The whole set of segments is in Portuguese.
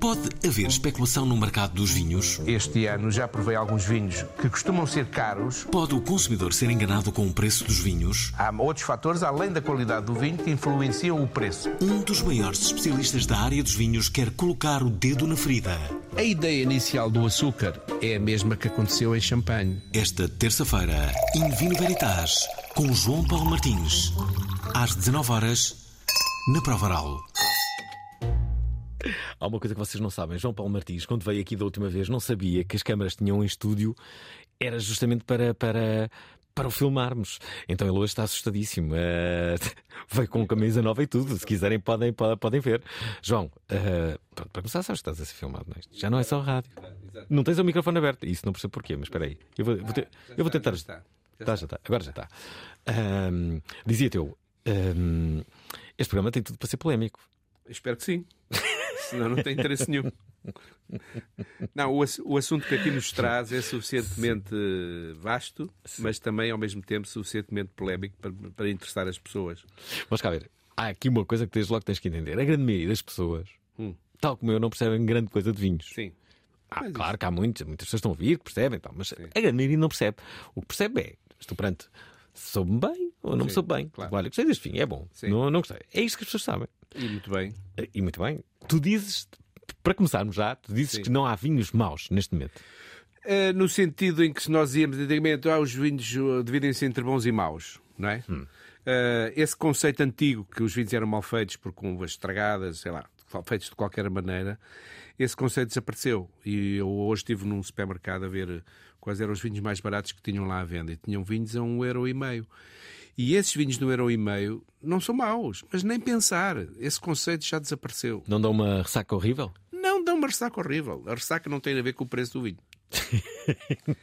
Pode haver especulação no mercado dos vinhos? Este ano já provei alguns vinhos que costumam ser caros. Pode o consumidor ser enganado com o preço dos vinhos? Há outros fatores, além da qualidade do vinho, que influenciam o preço. Um dos maiores especialistas da área dos vinhos quer colocar o dedo na ferida. A ideia inicial do açúcar é a mesma que aconteceu em champanhe. Esta terça-feira, In Vino Veritas, com João Paulo Martins. Às 19 horas na Prova Oral. Há uma coisa que vocês não sabem. João Paulo Martins, quando veio aqui da última vez, não sabia que as câmaras tinham em estúdio. Era justamente para, para, para o filmarmos. Então ele hoje está assustadíssimo. Eh, veio com camisa nova e tudo. Se quiserem, podem, podem, ver. João, eh, pronto, para começar, sabes que estás a ser filmado, não é? Já não é só rádio. Não tens o microfone aberto. Isso não percebo porquê, mas espera aí. Eu vou, vou ter- eu vou tentar. já está. Já Tá, está. Agora já está. Ahm, Dizia-te eu. ahm, este programa tem tudo para ser polémico. Espero que sim. Senão não tem interesse nenhum. Não, o, o assunto que aqui nos traz é suficientemente vasto, mas também, ao mesmo tempo, suficientemente polémico para, para interessar as pessoas. Vamos cá ver. Há aqui uma coisa que desde logo tens que entender. A grande maioria das pessoas, Hum. tal como eu, não percebem grande coisa de vinhos. Sim. Ah, Mas claro que há muitas, muitas pessoas estão a ouvir, que percebem, tal, mas a grande maioria não percebe. O que percebe é, estou perante, soube-me bem ou não me soube bem. claro. Olha, gostei deste vinho, é bom. Sim. Não, não gostei. É isto que as pessoas sabem. E muito bem. E muito bem. Tu dizes, para começarmos já, tu dizes Sim. que não há vinhos maus neste momento. Eh, no sentido em que se nós íamos antigamente, ah, os vinhos dividem-se entre bons e maus, não é? Eh, esse conceito antigo que os vinhos eram mal feitos por uvas estragadas, sei lá, feitos de qualquer maneira, esse conceito desapareceu. E eu hoje estive num supermercado a ver quais eram os vinhos mais baratos que tinham lá à venda. E tinham vinhos a um euro e meio. E esses vinhos de um euro e meio não são maus, mas nem pensar. Esse conceito já desapareceu. Não dá uma ressaca horrível? Não dá uma ressaca horrível. A ressaca não tem a ver com o preço do vinho.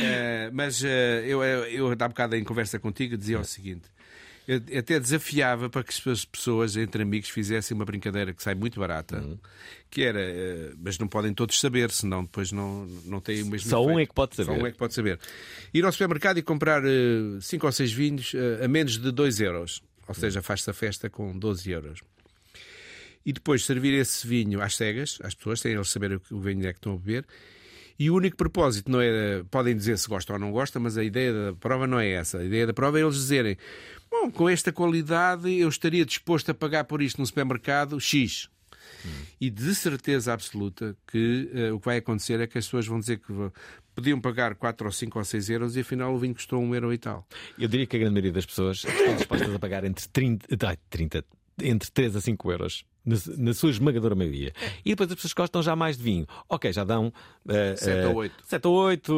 Eh, mas eh, eu, eu, há bocado em conversa contigo, dizia o seguinte: eu até desafiava para que as pessoas, entre amigos, fizessem uma brincadeira que sai muito barata, que era, eh, mas não podem todos saber, senão depois não, não têm o mesmo Só um efeito. é que pode Só saber. um é que pode saber. Ir ao supermercado e comprar 5 ou 6 vinhos eh, a menos de 2 euros. Ou seja, faz-se a festa com 12 euros e depois servir esse vinho às cegas, às pessoas, sem eles saberem o vinho é que estão a beber. E o único propósito não era. Podem dizer se gostam ou não gostam, mas a ideia da prova não é essa. A ideia da prova é eles dizerem: Bom, com esta qualidade eu estaria disposto a pagar por isto no supermercado X. E de certeza absoluta que eh, o que vai acontecer é que as pessoas vão dizer que podiam pagar 4 ou 5 ou 6 euros e afinal o vinho custou 1 euro e tal. Eu diria que a grande maioria das pessoas estão dispostas a pagar entre 30, ai, 30 entre 3 a 5 euros. Na, na sua esmagadora maioria. E depois as pessoas gostam já mais de vinho. Ok, já dão uh, Sete ou oito. 7 ou 8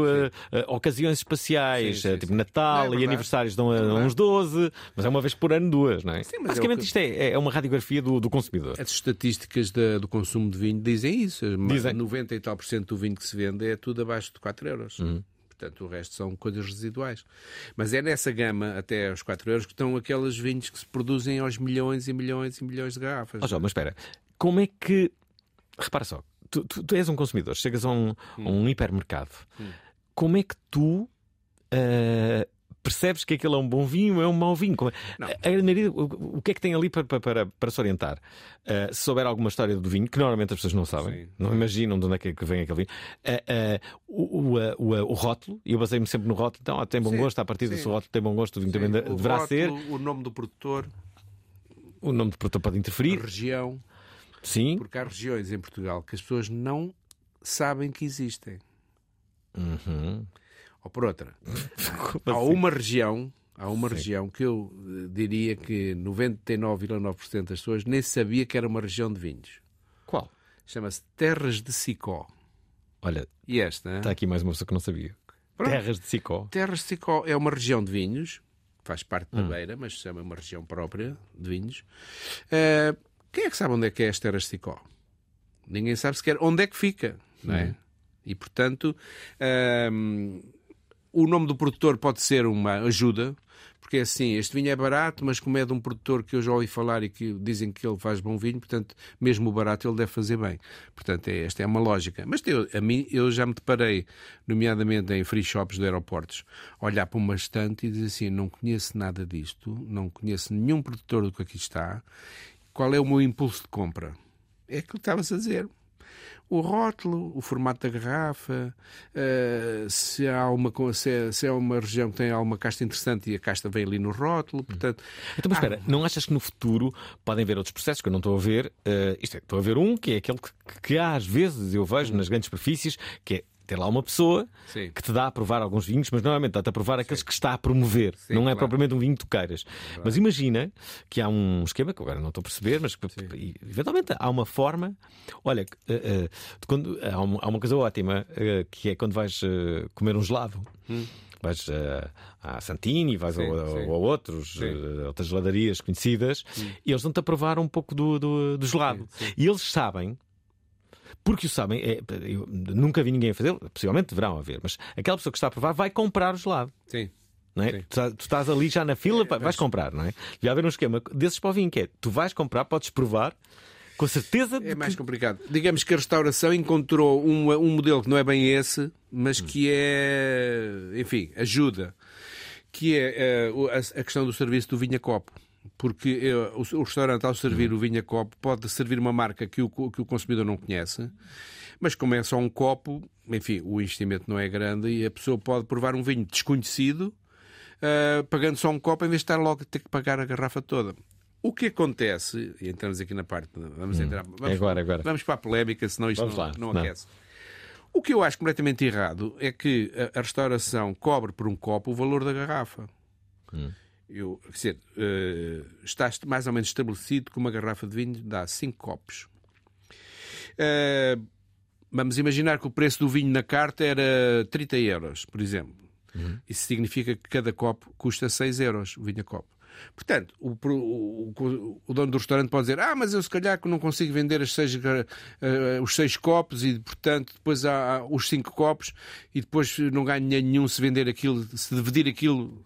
ocasiões especiais, Sim, sim, eh, tipo sim. Natal é e aniversários dão a, É uns 12, mas é uma vez por ano duas, não é? Sim, mas é Basicamente que- isto é, é uma radiografia do, do consumidor. As estatísticas da- do consumo de vinho dizem isso. Dizem. 90 e tal por cento do vinho que se vende é tudo abaixo de 4 euros. Uhum. Portanto, o resto são coisas residuais. Mas é nessa gama, até aos 4 euros, que estão aqueles vinhos que se produzem aos milhões e milhões e milhões de garrafas. Ó João, mas espera, como é que. Repara só, tu, tu- tu és um consumidor, chegas a um, a um hipermercado, como é que tu ah, percebes que aquele é um bom vinho, é um mau vinho? É- Não. A grande maioria, o, o que é que tem ali para, para, para, se orientar? Ah, se souber alguma história do vinho, que normalmente as pessoas não sabem, Sim. não imaginam de onde é que vem aquele vinho, ah, ah, o, o, o, o rótulo, e eu baseio-me sempre no rótulo, então ah, tem bom Sim, gosto, a partir sim. desse rótulo tem bom gosto, o vinho também o deverá rótulo, ser, O nome do produtor, o nome de produtor pode a interferir, região. sim, Porque há regiões em Portugal que as pessoas não sabem que existem. Uhum. Ou por outra. há uma região, há uma região que eu eh, diria que 99,9% das pessoas nem sabia que era uma região de vinhos. Qual? Chama-se Terras de Sicó. Olha, E esta, está aqui mais uma pessoa que não sabia. Pronto. Terras de Sicó. Terras de Sicó é uma região de vinhos, faz parte da Beira, mas se chama uma região própria de vinhos. Eh, quem é que sabe onde é que é as Terras de Sicó? Ninguém sabe sequer onde é que fica, não é? E portanto, ehm, o nome do produtor pode ser uma ajuda, porque é assim, este vinho é barato, mas como é de um produtor que eu já ouvi falar e que dizem que ele faz bom vinho, portanto, mesmo o barato ele deve fazer bem. Portanto, é, esta é uma lógica. Mas eu, a mim, eu já me deparei, nomeadamente em free shops de aeroportos, olhar para uma estante e dizer assim, não conheço nada disto, não conheço nenhum produtor do que aqui está, qual é o meu impulso de compra? É aquilo que estavas a dizer o rótulo, o formato da garrafa, eh, se, há uma, se, é, se é uma região que tem alguma casta interessante e a casta vem ali no rótulo, portanto... Então, mas espera, não achas que no futuro podem haver outros processos que eu não estou a ver? Eh, isto é, estou a ver um que é aquele que, que às vezes eu vejo nas grandes superfícies, que é ter lá uma pessoa Sim. que te dá a provar alguns vinhos, mas normalmente dá-te a provar aqueles que está a promover. não é claro. propriamente um vinho que tu queiras. Mas imagina que há um esquema que agora não estou a perceber, mas que eventualmente há uma forma. Olha, eh, de quando, há, uma, há uma coisa ótima eh, que é quando vais comer um gelado. Vais eh, à Santini, vais Sim, a, sim. a outros, outras geladarias conhecidas, e eles vão-te a provar um pouco do, do, do gelado. E eles sabem porque o sabem, é, eu nunca vi ninguém a fazer, possivelmente deverão haver, mas aquela pessoa que está a provar vai comprar o gelado. Sim. Não é? Tu, estás- tu estás ali já na fila, vai- vais comprar, não é? Devia haver um esquema desses para o vinho que é: tu vais comprar, podes provar, com certeza É mais que. complicado. Digamos que a restauração encontrou um, um modelo que não é bem esse, mas que é, enfim, ajuda. Que é eh, a, a questão do serviço do vinho a copo. Porque eh, o, o restaurante, ao servir o vinho a copo, pode servir uma marca que o, que o consumidor não conhece, mas como é só um copo, enfim, o investimento não é grande e a pessoa pode provar um vinho desconhecido, eh, pagando só um copo, em vez de estar logo a ter que pagar a garrafa toda. O que acontece, e entramos aqui na parte. Vamos entrar. Vamos, É agora, agora. Vamos para a polémica, senão isto Vamos não, lá. não Não. aquece. O que eu acho completamente errado é que a, a restauração cobre por um copo o valor da garrafa. Hum. Eu, quer dizer, eh, está est- mais ou menos estabelecido que uma garrafa de vinho dá 5 copos. Eh, vamos imaginar que o preço do vinho na carta era 30 euros, por exemplo. Isso significa que cada copo custa 6 euros, o vinho a copo. Portanto, o, o- o- dono do restaurante pode dizer: Ah, mas eu se calhar que não consigo vender seis, eh, os seis copos e, portanto, depois há, há os cinco copos e depois não ganho nenhum se vender aquilo, se dividir aquilo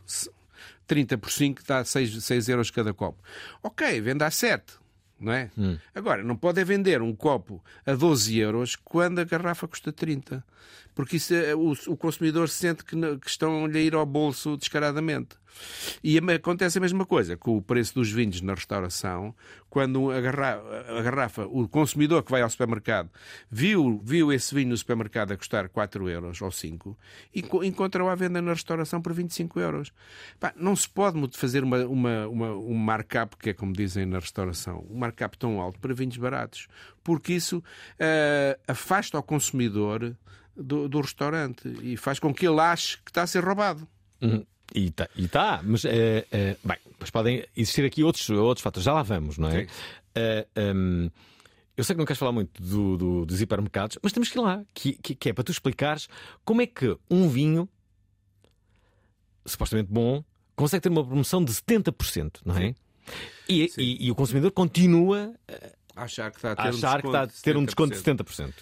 30 por 5 dá 6, 6 euros cada copo. Ok, venda a 7. Não é? Agora, não pode é vender um copo a 12 euros quando a garrafa custa 30. Porque isso é- o, o consumidor sente que, que estão-lhe a ir ao bolso descaradamente. E acontece a mesma coisa com o preço dos vinhos na restauração, quando a garrafa, a garrafa, o consumidor que vai ao supermercado viu, viu esse vinho no supermercado a custar 4 euros ou 5 e co- encontra-o à venda na restauração por 25 euros. Pá, não se pode fazer uma, uma, uma- um markup, que é como dizem na restauração, um markup tão alto para vinhos baratos, porque isso ah, afasta o consumidor do, do restaurante e faz com que ele ache que está a ser roubado. Uhum. E está, e tá, mas eh, eh, bem, mas podem existir aqui outros, outros fatores, já lá vamos, não é? Sim. Eh, ehm, eu sei que não queres falar muito do- do- dos hipermercados, mas temos que ir lá, que, que- que é para tu explicares como é que um vinho supostamente bom consegue ter uma promoção de 70%, não é? E, e- e o consumidor continua Achar que está a a ter um achar que está a ter um desconto de 70%.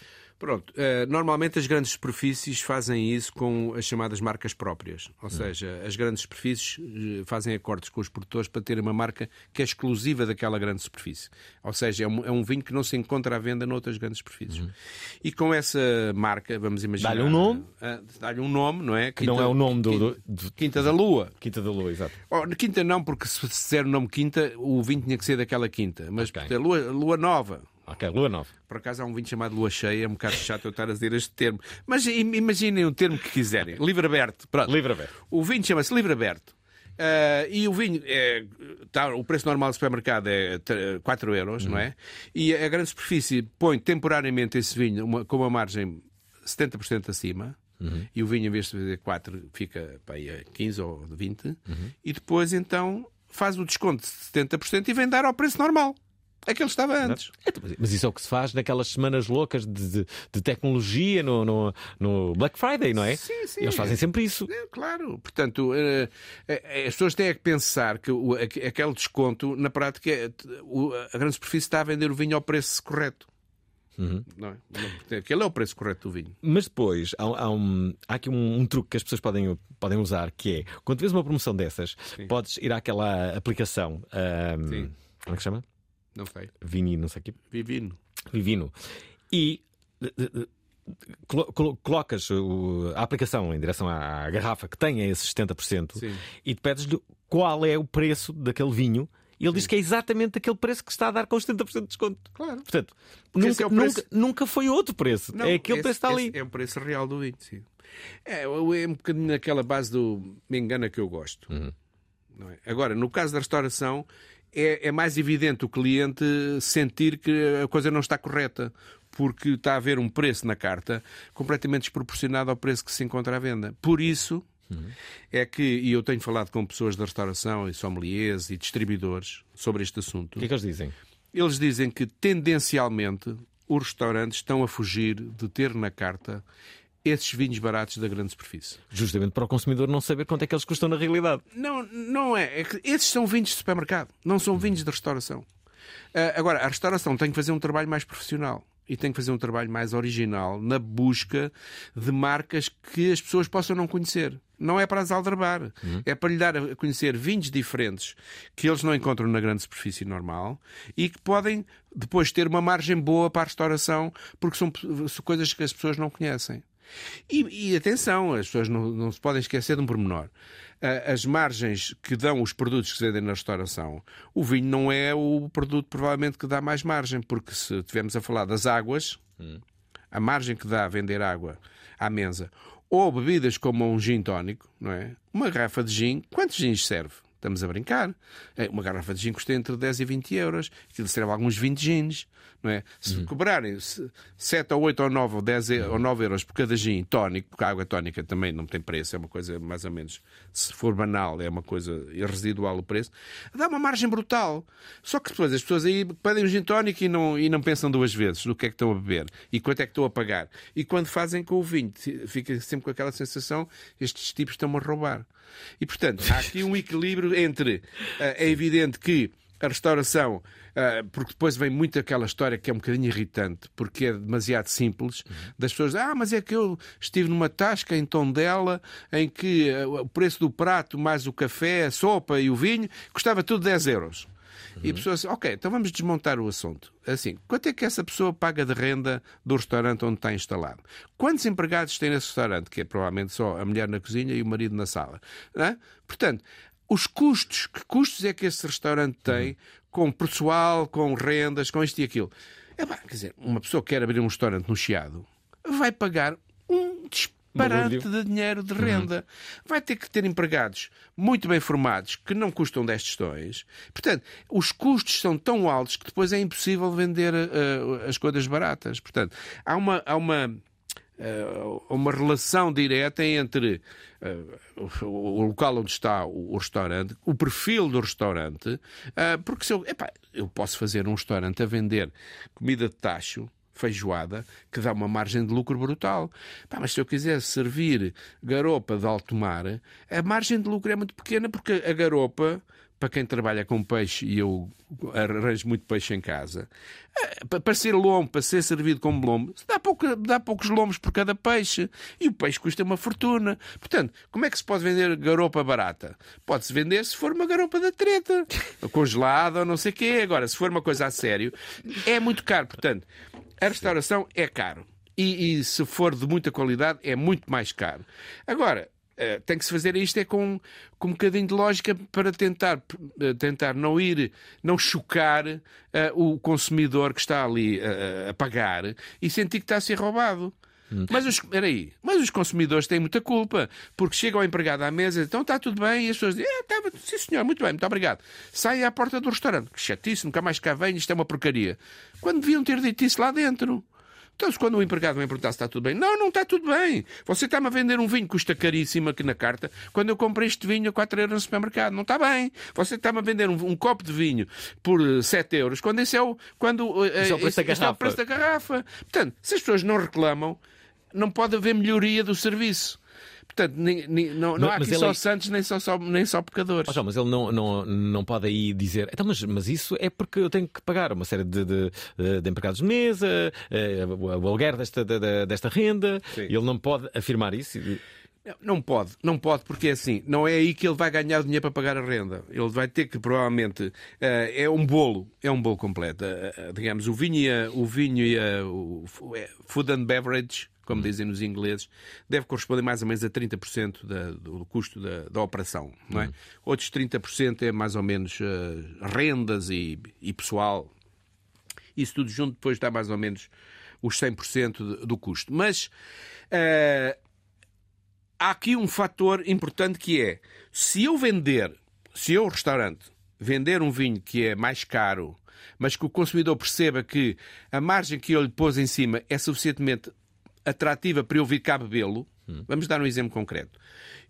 Pronto, eh, normalmente as grandes superfícies fazem isso com as chamadas marcas próprias. Ou seja, as grandes superfícies eh, fazem acordos com os produtores para ter uma marca que é exclusiva daquela grande superfície. Ou seja, é um, é um vinho que não se encontra à venda noutras grandes superfícies. E com essa marca, vamos imaginar. Dá-lhe um nome. ah, Dá-lhe um nome, não é? Que não é o nome do- do- Quinta da Lua. Quinta da Lua, exato. Oh, Quinta não, porque se se der o nome Quinta, o vinho tinha que ser daquela Quinta. Mas Ok. portanto, Lua, Lua Nova. Ok, Lua Nova. Por acaso há um vinho chamado Lua Cheia, é um bocado chato eu estar a dizer este termo. Mas im- imaginem o termo que quiserem. Livre aberto. Pronto. Livre aberto. O vinho chama-se Livre Aberto. Ah, e o vinho, é, tá, o preço normal do supermercado é t- 4 euros, não é? E a grande superfície põe temporariamente esse vinho uma- com uma margem 70% acima. e o vinho, em vez de fazer 4, fica para aí a 15 ou 20, e depois então faz o desconto de 70% e vem dar ao preço normal. É que ele estava antes. Mas isso é o que se faz naquelas semanas loucas de, de- de tecnologia no, no- no Black Friday, não é? Sim, sim. Eles fazem sempre isso. É, claro, portanto, eh, as pessoas têm é que pensar que o- aque- aquele desconto, na prática, é- o- a grande superfície está a vender o vinho ao preço correto. Não é? Não, Aquele é o preço correto do vinho. Mas depois há, há um- há aqui um, um truque que as pessoas podem, podem usar que é quando vês uma promoção dessas, podes ir àquela aplicação. Sim. como é que chama? Não sei. Vini, não sei o quê. Vivino. Vivino. E eh, eh, colo- colocas a aplicação em direção à garrafa que tenha esses 70% Sim. e te pedes-lhe qual é o preço daquele vinho. E ele diz que é exatamente aquele preço que está a dar com os 70% de desconto. Claro. Portanto, nunca, é preço- nunca, nunca foi outro preço. é aquele esse- preço que está ali. É o preço real do vinho, sim. É, é um bocadinho naquela base do me engana que eu gosto. Uhum. Não é? Agora, no caso da restauração, é, é mais evidente o cliente sentir que a coisa não está correta, porque está a haver um preço na carta completamente desproporcionado ao preço que se encontra à venda. Por isso. É que, e eu tenho falado com pessoas da restauração e sommeliers e distribuidores sobre este assunto. O que é que eles dizem? Eles dizem que tendencialmente os restaurantes estão a fugir de ter na carta esses vinhos baratos da grande superfície. Justamente para o consumidor não saber quanto é que eles custam na realidade. Não, não é. é esses são vinhos de supermercado, não são vinhos de restauração. Ah, agora, a restauração tem que fazer um trabalho mais profissional e tem que fazer um trabalho mais original na busca de marcas que as pessoas possam não conhecer. Não é para as aldrabar, é para lhe dar a conhecer vinhos diferentes que eles não encontram na grande superfície normal e que podem depois ter uma margem boa para a restauração porque são coisas que as pessoas não conhecem. E, e atenção, as pessoas não, não se podem esquecer de um pormenor. As margens que dão os produtos que se vendem na restauração, o vinho não é o produto provavelmente que dá mais margem, porque se estivermos a falar das águas, a margem que dá a vender água à mesa, ou bebidas como um gin tónico, não é? Uma garrafa de gin, quantos gins serve? Estamos a brincar. É, Uma garrafa de gin custa entre 10 e 20 euros. Aquilo serve alguns 20 gins. Não é? Se cobrarem se- 7 ou 8 ou 9 ou 10 e- ou 9 euros por cada gin tónico, porque a água tónica também não tem preço, é uma coisa mais ou menos, se for banal, é uma coisa residual o preço, dá uma margem brutal. Só que depois as pessoas aí pedem um gin tónico e não, e não pensam duas vezes no que é que estão a beber e quanto é que estão a pagar. E quando fazem com o vinho, fica sempre com aquela sensação, estes tipos estão-me a roubar. E portanto, há aqui um equilíbrio entre, ah, é evidente que a restauração, ah, porque depois vem muito aquela história que é um bocadinho irritante, porque é demasiado simples, das pessoas, ah, mas é que eu estive numa tasca em Tondela, em que ah, o preço do prato, mais o café, a sopa e o vinho, custava tudo 10 euros. E a pessoa assim, ok, então vamos desmontar o assunto. Assim, quanto é que essa pessoa paga de renda do restaurante onde está instalado? Quantos empregados tem nesse restaurante? Que é provavelmente só a mulher na cozinha e o marido na sala. é? Portanto, os custos, que custos é que esse restaurante tem com pessoal, com rendas, com isto e aquilo? É pá, quer dizer, uma pessoa que quer abrir um restaurante no Chiado vai pagar um disparate Barulho. de dinheiro de renda. Vai ter que ter empregados muito bem formados que não custam 10 tostões. Portanto, os custos são tão altos que depois é impossível vender eh, as coisas baratas. Portanto, há uma. Há uma eh, uma relação direta entre eh, o, local onde está o, o restaurante, o perfil do restaurante, eh, porque se eu, epá, eu posso fazer um restaurante a vender comida de tacho, feijoada, que dá uma margem de lucro brutal. Pá, mas se eu quiser servir garopa de alto mar, a margem de lucro é muito pequena, porque a garopa para quem trabalha com peixe, e eu arranjo muito peixe em casa, eh, pa- para ser lombo, para ser servido como lombo, dá, pouco- dá poucos lombos por cada peixe. E o peixe custa uma fortuna. Portanto, como é que se pode vender garopa barata? Pode-se vender se for uma garopa da treta, congelada ou não sei o quê. Agora, se for uma coisa a sério, é muito caro. Portanto, a restauração é caro. E, e se for de muita qualidade, é muito mais caro. Agora, eh, tem que se fazer isto é com, com um bocadinho de lógica para tentar, eh, tentar não ir, não chocar eh, o consumidor que está ali eh, a pagar e sentir que está a ser roubado. Mas os, espera aí, mas os consumidores têm muita culpa, porque chega o empregado à mesa e então está tudo bem, e as pessoas dizem, é, tá, sim senhor, muito bem, muito obrigado. Sai à porta do restaurante, que chatice, nunca mais cá vem, isto é uma porcaria. Quando deviam ter dito isso lá dentro. Então, se quando o empregado me perguntar se está tudo bem, não, não está tudo bem. Você está-me a vender um vinho que custa caríssimo aqui na carta, quando eu comprei este vinho a 4 euros no supermercado. Não está bem. Você está-me a vender um, um copo de vinho por eh, 7 euros, quando esse é o, quando, eh, Esse é o preço da esse é o garrafa. preço da garrafa. Portanto, se as pessoas não reclamam, não pode haver melhoria do serviço. Portanto, nem- nem- não, não Mas- há aqui só é- santos nem só, só- nem só pecadores. Ó, João, mas ele não, não, não pode aí dizer. Então, mas, mas isso é porque eu tenho que pagar uma série de, de, de empregados de mesa, eh, o aluguer desta, da- desta renda. Sim. Ele não pode afirmar isso. Não pode, não pode, porque é assim, não é aí que ele vai ganhar o dinheiro para pagar a renda. Ele vai ter que, provavelmente, eh, é um bolo, é um bolo completo. Eh, eh, digamos, o vinho e, a, o vinho e a, o é, food and beverage, como dizem nos ingleses, deve corresponder mais ou menos a 30% da, do custo da, da operação, não é? Outros 30% é mais ou menos eh, rendas e, e pessoal. Isso tudo junto depois dá mais ou menos os 100% do- custo. Mas eh, há aqui um fator importante que é se eu vender, se eu, restaurante, vender um vinho que é mais caro, mas que o consumidor perceba que a margem que eu lhe pôs em cima é suficientemente atrativa para eu vir cá bebê-lo, vamos dar um exemplo concreto.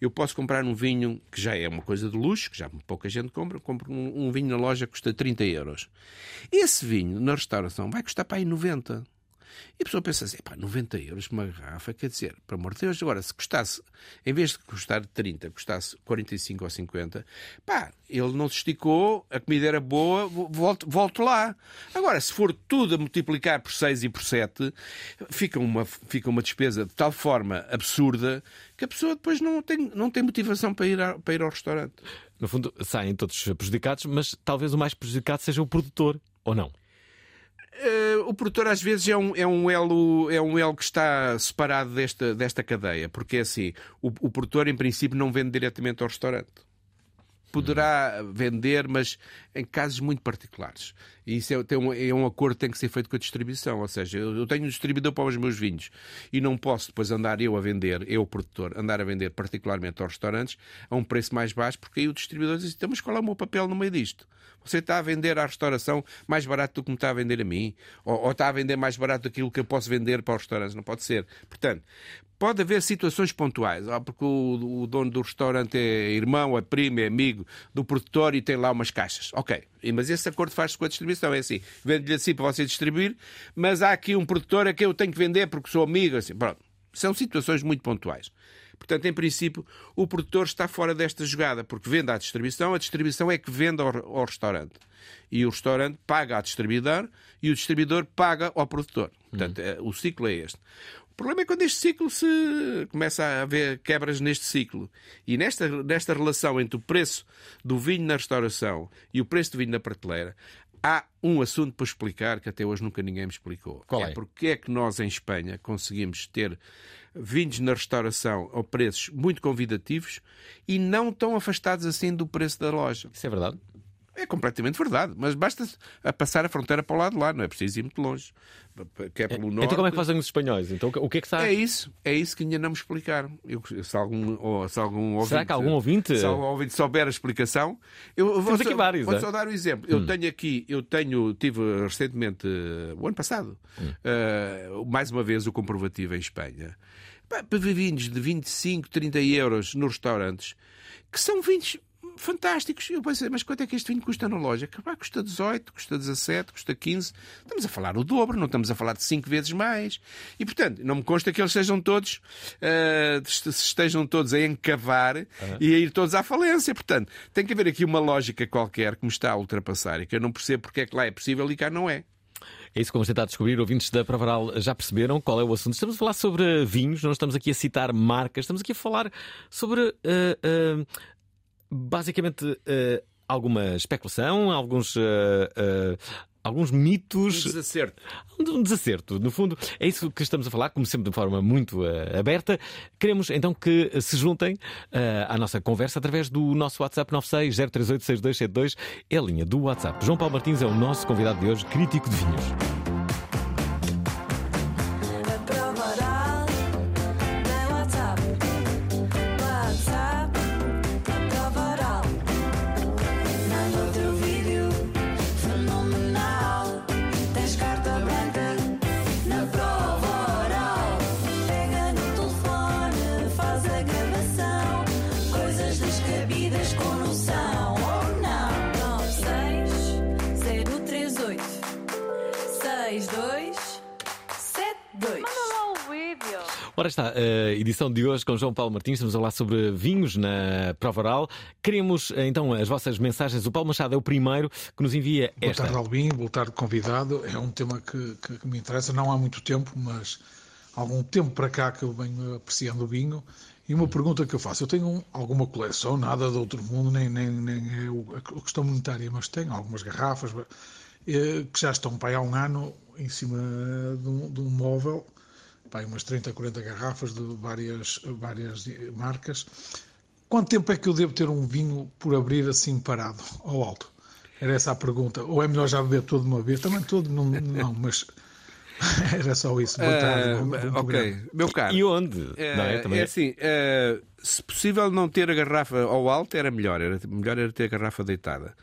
Eu posso comprar um vinho que já é uma coisa de luxo, que já pouca gente compra, compro um, um vinho na loja que custa 30 euros. Esse vinho na restauração vai custar para aí 90. E a pessoa pensa assim, pá, 90 euros por uma garrafa, quer dizer, por amor de Deus, agora, se custasse, em vez de custar 30, custasse 45 ou 50, pá, ele não se esticou, a comida era boa, vo- volto, volto lá. Agora, se for tudo a multiplicar por 6 e por 7, fica uma, fica uma despesa de tal forma absurda que a pessoa depois não tem, não tem motivação para ir, a- para ir ao restaurante. No fundo, saem todos prejudicados, mas talvez o mais prejudicado seja o produtor, ou não? Eh, o produtor às vezes é um, é um elo é um elo que está separado desta, desta cadeia, porque é assim, o, o produtor em princípio não vende diretamente ao restaurante. Poderá vender, mas em casos muito particulares. E isso é, um, é um acordo que tem que ser feito com a distribuição. Ou seja, eu, eu tenho um distribuidor para os meus vinhos e não posso depois andar eu a vender, eu, produtor, andar a vender particularmente aos restaurantes a um preço mais baixo, porque aí o distribuidor diz: então, mas qual é o meu papel no meio disto? Você está a vender à restauração mais barato do que me está a vender a mim? Ou, ou está a vender mais barato daquilo que eu posso vender para os restaurantes? Não pode ser. Portanto, pode haver situações pontuais. Ah, porque o dono do restaurante é irmão, é primo, é amigo do produtor e tem lá umas caixas. Ok. Mas esse acordo faz-se com a distribuição. É assim, vende-lhe assim para você distribuir, mas há aqui um produtor a que eu tenho que vender porque sou amigo. Assim. Pronto. São situações muito pontuais. Portanto, em princípio, o produtor está fora desta jogada, porque vende à distribuição, a distribuição é que vende ao, ao restaurante. E o restaurante paga ao distribuidor e o distribuidor paga ao produtor. Portanto, é- o ciclo é este. O problema é quando este ciclo se começa a haver quebras neste ciclo. E nesta, nesta relação entre o preço do vinho na restauração e o preço do vinho na prateleira, há um assunto para explicar que até hoje nunca ninguém me explicou. Qual é? porque é que nós em Espanha conseguimos ter vinhos na restauração a preços muito convidativos e não tão afastados assim do preço da loja. Isso é verdade? É completamente verdade, mas basta a passar a fronteira para o lado de lá, não é preciso ir muito longe. Que é pelo norte. Então como é que fazem os espanhóis? Então o que é que está. É isso, é isso que ainda não me explicaram. Eu, se algum, ou, se algum ouvinte, Será que algum ouvinte- se algum ouvinte souber a explicação, eu vou, só, vários, vou é? só dar um exemplo. Eu tenho aqui, eu tenho, tive recentemente, o ano passado, eh, mais uma vez o comprovativo em Espanha. Para vinhos de 25, 30 euros nos restaurantes, que são vinhos fantásticos. Eu pensei, mas quanto é que este vinho custa na loja? Pá, custa 18, custa 17, custa 15. Estamos a falar o dobro, não estamos a falar de 5 vezes mais. E, portanto, não me consta que eles sejam todos, est- estejam todos a encavar e a ir todos à falência. Portanto, tem que haver aqui uma lógica qualquer que me está a ultrapassar e que eu não percebo porque é que lá é possível e cá não é. É isso que vamos tentar descobrir. Ouvintes da Provaral já perceberam qual é o assunto. Estamos a falar sobre vinhos, não estamos aqui a citar marcas, estamos aqui a falar sobre eh, basicamente eh, alguma especulação, alguns. eh, eh, Alguns mitos, Desacerto. um desacerto. No fundo, é isso que estamos a falar, como sempre, de forma muito aberta. Queremos então que se juntem à nossa conversa através do nosso WhatsApp 960386272, é a linha do WhatsApp. João Paulo Martins é o nosso convidado de hoje, crítico de vinhos. Ora está, a edição de hoje com João Paulo Martins, estamos a falar sobre vinhos na prova oral. Queremos eh, então as vossas mensagens. O Paulo Machado é o primeiro que nos envia Boa esta. tarde, Albin. Boa tarde, convidado. É um tema que, que- que me interessa, não há muito tempo, mas há algum tempo para cá que eu venho apreciando o vinho. E uma pergunta que eu faço: eu tenho um- alguma coleção, nada de outro mundo, nem, nem, nem é a questão monetária, mas tenho algumas garrafas eh, que já estão para aí há um ano em cima de um, de um móvel, aí umas 30, 40 garrafas de várias, várias marcas. Quanto tempo é que eu devo ter um vinho por abrir assim parado, ao alto? Era essa a pergunta. Ou é melhor já beber todo de uma vez? Também todo, não, não mas era só isso. Boa tarde. Bom ok, programa. meu caro. E onde? É, Não é? Também é assim, é, se possível não ter a garrafa ao alto era melhor, era melhor era ter a garrafa deitada.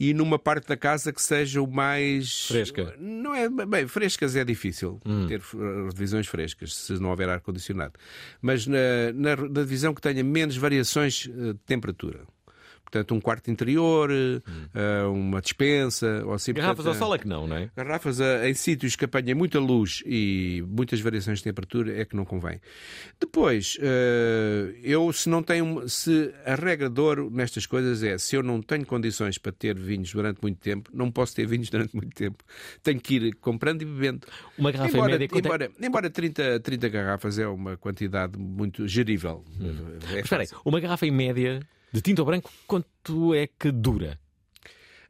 E numa parte da casa que seja o mais Fresca. Não é bem, frescas é difícil ter eh, divisões frescas se não houver ar condicionado. Mas na, na, na divisão que tenha menos variações eh, de temperatura. Portanto, um quarto interior, eh, uma dispensa, ou assim. Garrafas ao portanto, sol é que não, não é? Garrafas a- em sítios que apanhem muita luz e muitas variações de temperatura é que não convém. Depois, eh, eu se não tenho, se a regra de ouro nestas coisas é se eu não tenho condições para ter vinhos durante muito tempo, não posso ter vinhos durante muito tempo. Tenho que ir comprando e bebendo. Uma garrafa em embora, média, é- embora, embora 30, 30 garrafas é uma quantidade muito gerível. É Mas espera aí, uma garrafa em média de tinto branco, quanto é que dura?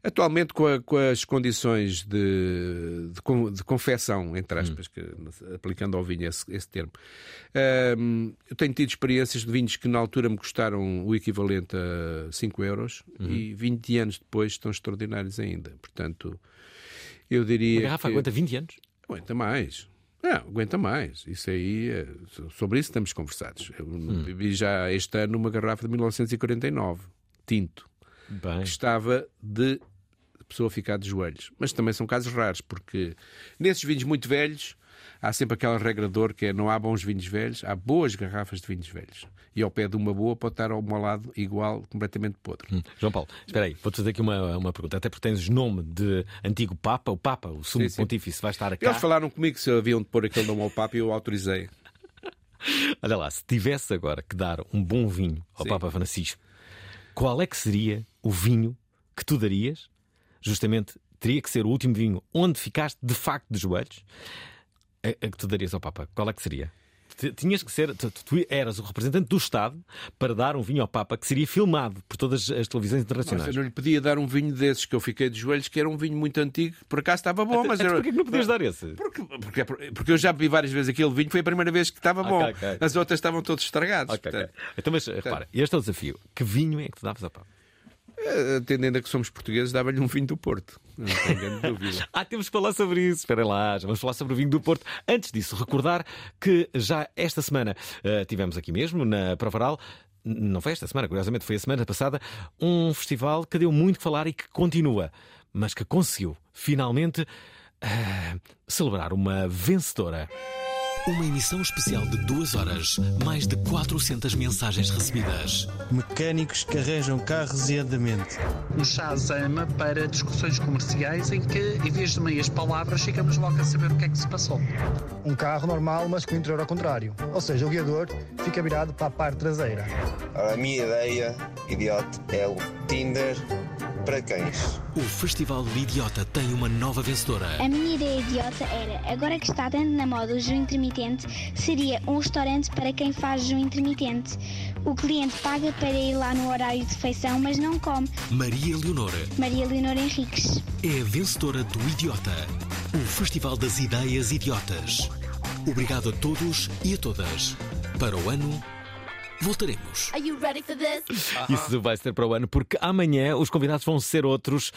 Atualmente, com, a- com as condições de, de, de confecção, entre aspas, que, aplicando ao vinho esse, esse termo, hum, eu tenho tido experiências de vinhos que na altura me custaram o equivalente a 5 euros e 20 anos depois estão extraordinários ainda. Portanto, eu diria. Uma garrafa que... aguenta 20 anos? Aguenta mais. Não, aguenta mais. Isso aí, é- sobre isso estamos conversados. Eu Hum. bebi já este ano uma garrafa de 1949, tinto Bem. que estava de a pessoa ficar de joelhos. Mas também são casos raros, porque nesses vinhos muito velhos há sempre aquela regra de ouro que é não há bons vinhos velhos, há boas garrafas de vinhos velhos. E ao pé de uma boa pode estar ao meu lado igual, completamente podre. Hum. João Paulo, espera aí, vou-te fazer aqui uma, uma pergunta. Até porque tens nome de antigo Papa, o Papa, o sumo Sim, sim. pontífice, vai estar cá. Eles falaram comigo se haviam de pôr aquele nome ao Papa e eu autorizei. Olha lá, se tivesse agora que dar um bom vinho ao Sim. Papa Francisco, qual é que seria o vinho que tu darias? Justamente teria que ser o último vinho onde ficaste de facto de joelhos. A, a que tu darias ao Papa, qual é que seria? Tinhas que ser, tu, tu eras o representante do Estado para dar um vinho ao Papa que seria filmado por todas as televisões internacionais. eu não lhe podia dar um vinho desses que eu fiquei de joelhos, que era um vinho muito antigo, por acaso estava bom, mas Então, era... porquê que não podias dar esse? Porque, porque, porque eu já bebi várias vezes aquele vinho, foi a primeira vez que estava bom. ok. As outras estavam todos estragados. Ok, ok. portanto, Então, mas repara, este é o desafio. Que vinho é que tu davas ao Papa? Eh, Atendendo a que somos portugueses, dava-lhe um vinho do Porto. Não tenho grande dúvida. Ah, temos que falar sobre isso. Esperem lá, já vamos falar sobre o vinho do Porto. Antes disso, recordar que já esta semana eh, tivemos aqui mesmo, na Provaral, não foi esta semana, curiosamente foi a semana passada, um festival que deu muito que falar e que continua, mas que conseguiu finalmente eh, celebrar uma vencedora. Uma emissão especial de duas horas, mais de 400 mensagens recebidas. Mecânicos que arranjam carros e andamento. um chazama para discussões comerciais em que, em vez de meias palavras, chegamos logo a saber o que é que se passou. Um carro normal, mas com o interior ao contrário. Ou seja, o guiador fica virado para a parte traseira. A minha ideia, idiota, é o Tinder para cães. O Festival do Idiota tem uma nova vencedora. A minha ideia idiota era, agora que está tanto na moda o jejum intermitente, seria um restaurante para quem faz jejum intermitente. O cliente paga para ir lá no horário de refeição, mas não come. Maria Leonor Maria Leonor Henriques. é a vencedora do Idiota, o Festival das Ideias Idiotas. Obrigado a todos e a todas. Para o ano, voltaremos. Are you ready for this? Isso vai ser para o ano, porque amanhã os convidados vão ser outros.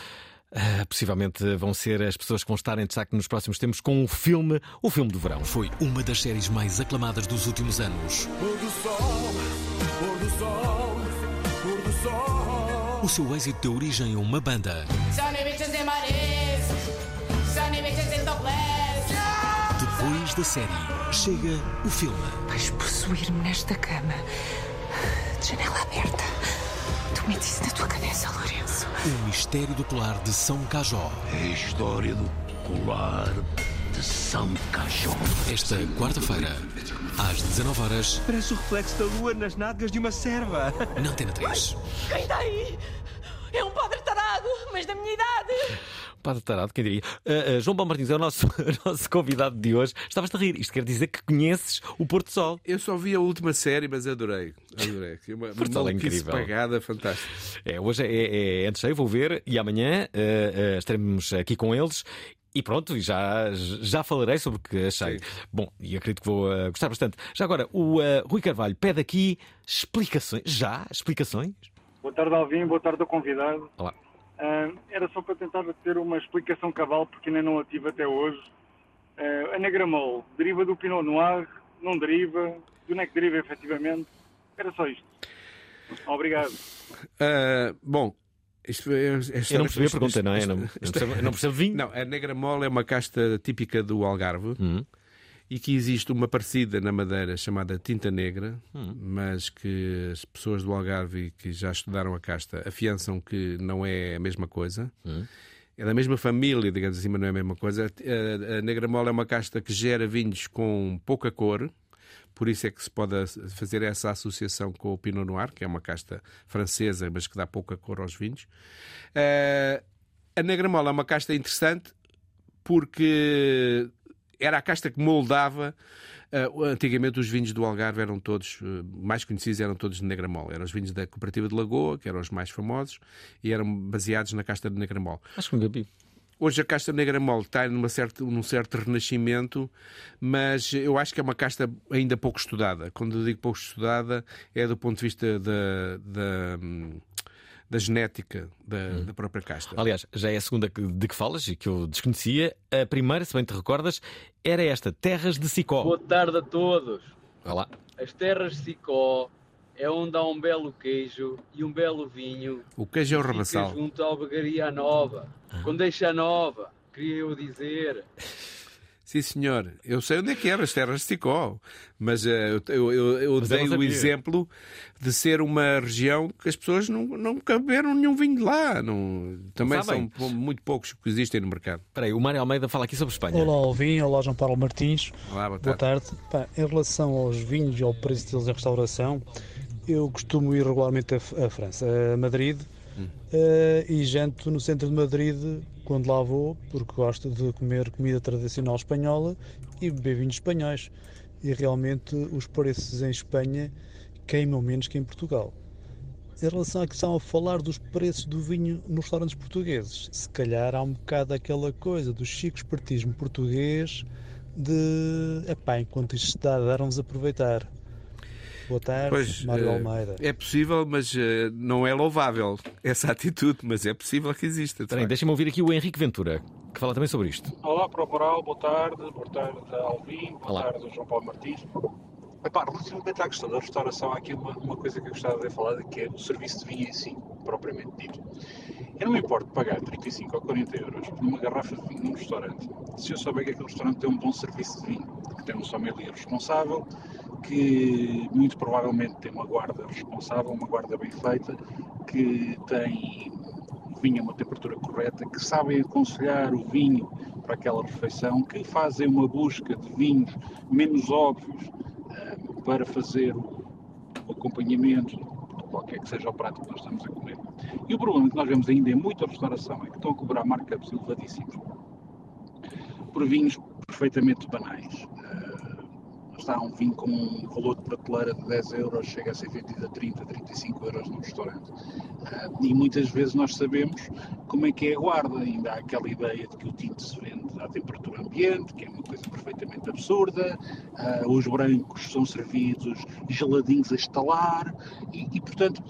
Ah, possivelmente vão ser as pessoas que vão estar em destaque nos próximos tempos com o filme, o filme do verão. Foi uma das séries mais aclamadas dos últimos anos. Pôr do sol, pôr do sol, pôr do sol. O seu êxito deu origem a uma banda. Sunny bitches in my sunny bitches in the place. Depois da série, chega o filme. Vais possuir-me nesta cama, de janela aberta. Tu metes isso na tua cabeça, Lourenço. O Mistério do Colar de São Cajó. É a história do colar de São Cajó. Esta quarta-feira, às 19 horas Parece o reflexo da lua nas nádegas de uma serva. na Antena 3. Quem está aí? É um padre tarado, mas da minha idade. Padre Tarado, quem diria? Ah, ah, João Paulo Martins é o nosso, nosso convidado de hoje. Estavas a rir. Isto quer dizer que conheces o Porto Sol. Eu só vi a última série, mas adorei. Adorei. Uma, Porto Sol é incrível. pagada, fantástica. É, hoje é, é, é antes vou ver e amanhã ah, estaremos aqui com eles. E pronto, já, já falarei sobre o que achei. Bom, e acredito que vou ah, gostar bastante. Já agora, o ah, Rui Carvalho pede aqui explicações. Já? Explicações? Boa tarde, Alvin. Boa tarde ao convidado. Olá. Ah, era só para tentar ter uma explicação cabal, porque ainda não a tive até hoje. A Negramol deriva do Pinot Noir? Não deriva? De onde é que deriva, efetivamente? Era só isto. Obrigado. Ah, bom, isto é, é Eu não percebi a pergunta, não é? Eu não- eu não percebo- não percebo vinho. Não, a negra mole é uma casta típica do Algarve Hum. E que existe uma parecida na Madeira chamada tinta negra, Hum. mas que as pessoas do Algarve que já estudaram a casta afiançam que não é a mesma coisa. Hum. É da mesma família, digamos assim, mas não é a mesma coisa. A, a negra mole é uma casta que gera vinhos com pouca cor, por isso é que se pode fazer essa associação com o Pinot Noir, que é uma casta francesa, mas que dá pouca cor aos vinhos. Eh, a negra mole é uma casta interessante porque era a casta que moldava. eh, antigamente os vinhos do Algarve eram todos, eh, mais conhecidos eram todos de negra mole. Eram os vinhos da Cooperativa de Lagoa, que eram os mais famosos, e eram baseados na casta de negra mole. Acho que nunca vi. Hoje a casta negra mole está numa certa, num certo renascimento, mas eu acho que é uma casta ainda pouco estudada. Quando eu digo pouco estudada, é do ponto de vista da, da, hum, da genética da, da própria casta. Aliás, já é a segunda que- de que falas e que eu desconhecia. A primeira, se bem te recordas, era esta: Terras de Sicó. Boa tarde a todos. Olá. As terras de Sicó é onde há um belo queijo e um belo vinho. O queijo é o rabassal. junto à albergaria Nova. Quando deixa Nova, queria eu dizer. Sim, senhor. Eu sei onde é que eram as terras de Sicó, mas eh, eu, eu, eu Mas eu dei não o exemplo de ser uma região que as pessoas não, não caberam nenhum vinho de lá. Não, também são sabem. pou- muito poucos que existem no mercado. Espera aí, o Mário Almeida fala aqui sobre Espanha. Olá, Alvin. Olá, João Paulo Martins. Olá, boa Boa tarde. Pá, em relação aos vinhos e ao preço deles em restauração, eu costumo ir regularmente a França, a Madrid, eh, e janto no centro de Madrid quando lá vou, porque gosto de comer comida tradicional espanhola e beber vinhos espanhóis. E realmente os preços em Espanha queimam menos que em Portugal. Em relação à questão a falar dos preços do vinho nos restaurantes portugueses, se calhar há um bocado aquela coisa do chico espertismo português de epá, enquanto isto está a dar, vamos aproveitar. Boa tarde, Pois, Mário eh, Almeida. É possível, mas eh, não é louvável essa atitude, mas é possível que exista. de deixa-me ouvir aqui o Henrique Ventura, que fala também sobre isto. Olá, Promoral, boa tarde, boa tarde Alvin, boa Olá. tarde João Paulo Martins. Epá, relativamente à questão da restauração, há aqui uma, uma coisa que eu gostava de falar, que é o serviço de vinho em si, propriamente dito. Eu não me importo pagar 35 ou 40 euros por uma garrafa de vinho num restaurante, se eu souber que aquele restaurante tem um bom serviço de vinho, que tem um sommelier responsável, que muito provavelmente tem uma guarda responsável, uma guarda bem feita, que tem o vinho a uma temperatura correta, que sabem aconselhar o vinho para aquela refeição, que fazem uma busca de vinhos menos óbvios para fazer o, acompanhamento de qualquer que seja o prato que nós estamos a comer. E o problema que nós vemos ainda em muita restauração é que estão a cobrar markups elevadíssimos por vinhos perfeitamente banais. Está um vinho com um valor de prateleira de 10 euros, chega a ser vendido a 30, 35 euros num restaurante. Ah, e muitas vezes nós sabemos como é que é a guarda, ainda há aquela ideia de que o tinto se vende à temperatura ambiente, que é uma coisa perfeitamente absurda, Ah, os brancos são servidos geladinhos a estalar, e, e, portanto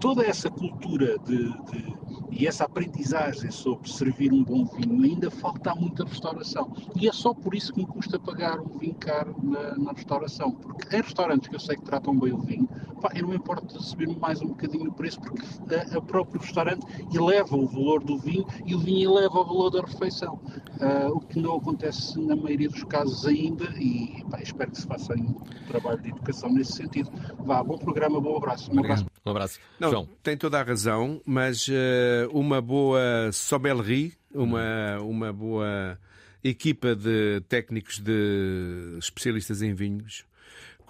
toda essa cultura de, de- e essa aprendizagem sobre servir um bom vinho ainda falta muita restauração. E é só por isso que me custa pagar um vinho caro na, na restauração. Porque em restaurantes que eu sei que tratam bem o vinho, eu não me importo de subir mais um bocadinho o preço, porque a, a próprio restaurante eleva o valor do vinho e o vinho eleva o valor da refeição. Ah, o que não acontece na maioria dos casos ainda, e pá, espero que se faça um trabalho de educação nesse sentido. Vá, bom programa, bom abraço. Um abraço. Um abraço. Não, João. tem toda a razão, mas eh, uma boa sommelerie, uma, uma boa equipa de técnicos de especialistas em vinhos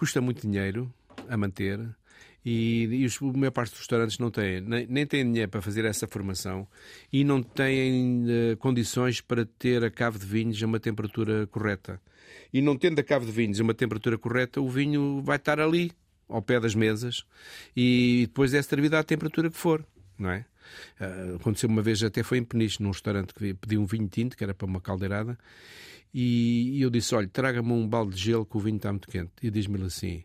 custa muito dinheiro a manter. E, e os, a maior parte dos restaurantes não têm, nem, nem têm dinheiro para fazer essa formação e não têm eh, condições para ter a cave de vinhos a uma temperatura correta. E não tendo a cave de vinhos a uma temperatura correta, o vinho vai estar ali, ao pé das mesas, e depois é servido à temperatura que for, não é? Ah, aconteceu uma vez, até foi em Peniche, num restaurante que pedi um vinho tinto, que era para uma caldeirada, e, e eu disse: Olha, traga-me um balde de gelo que o vinho está muito quente. E diz-me assim: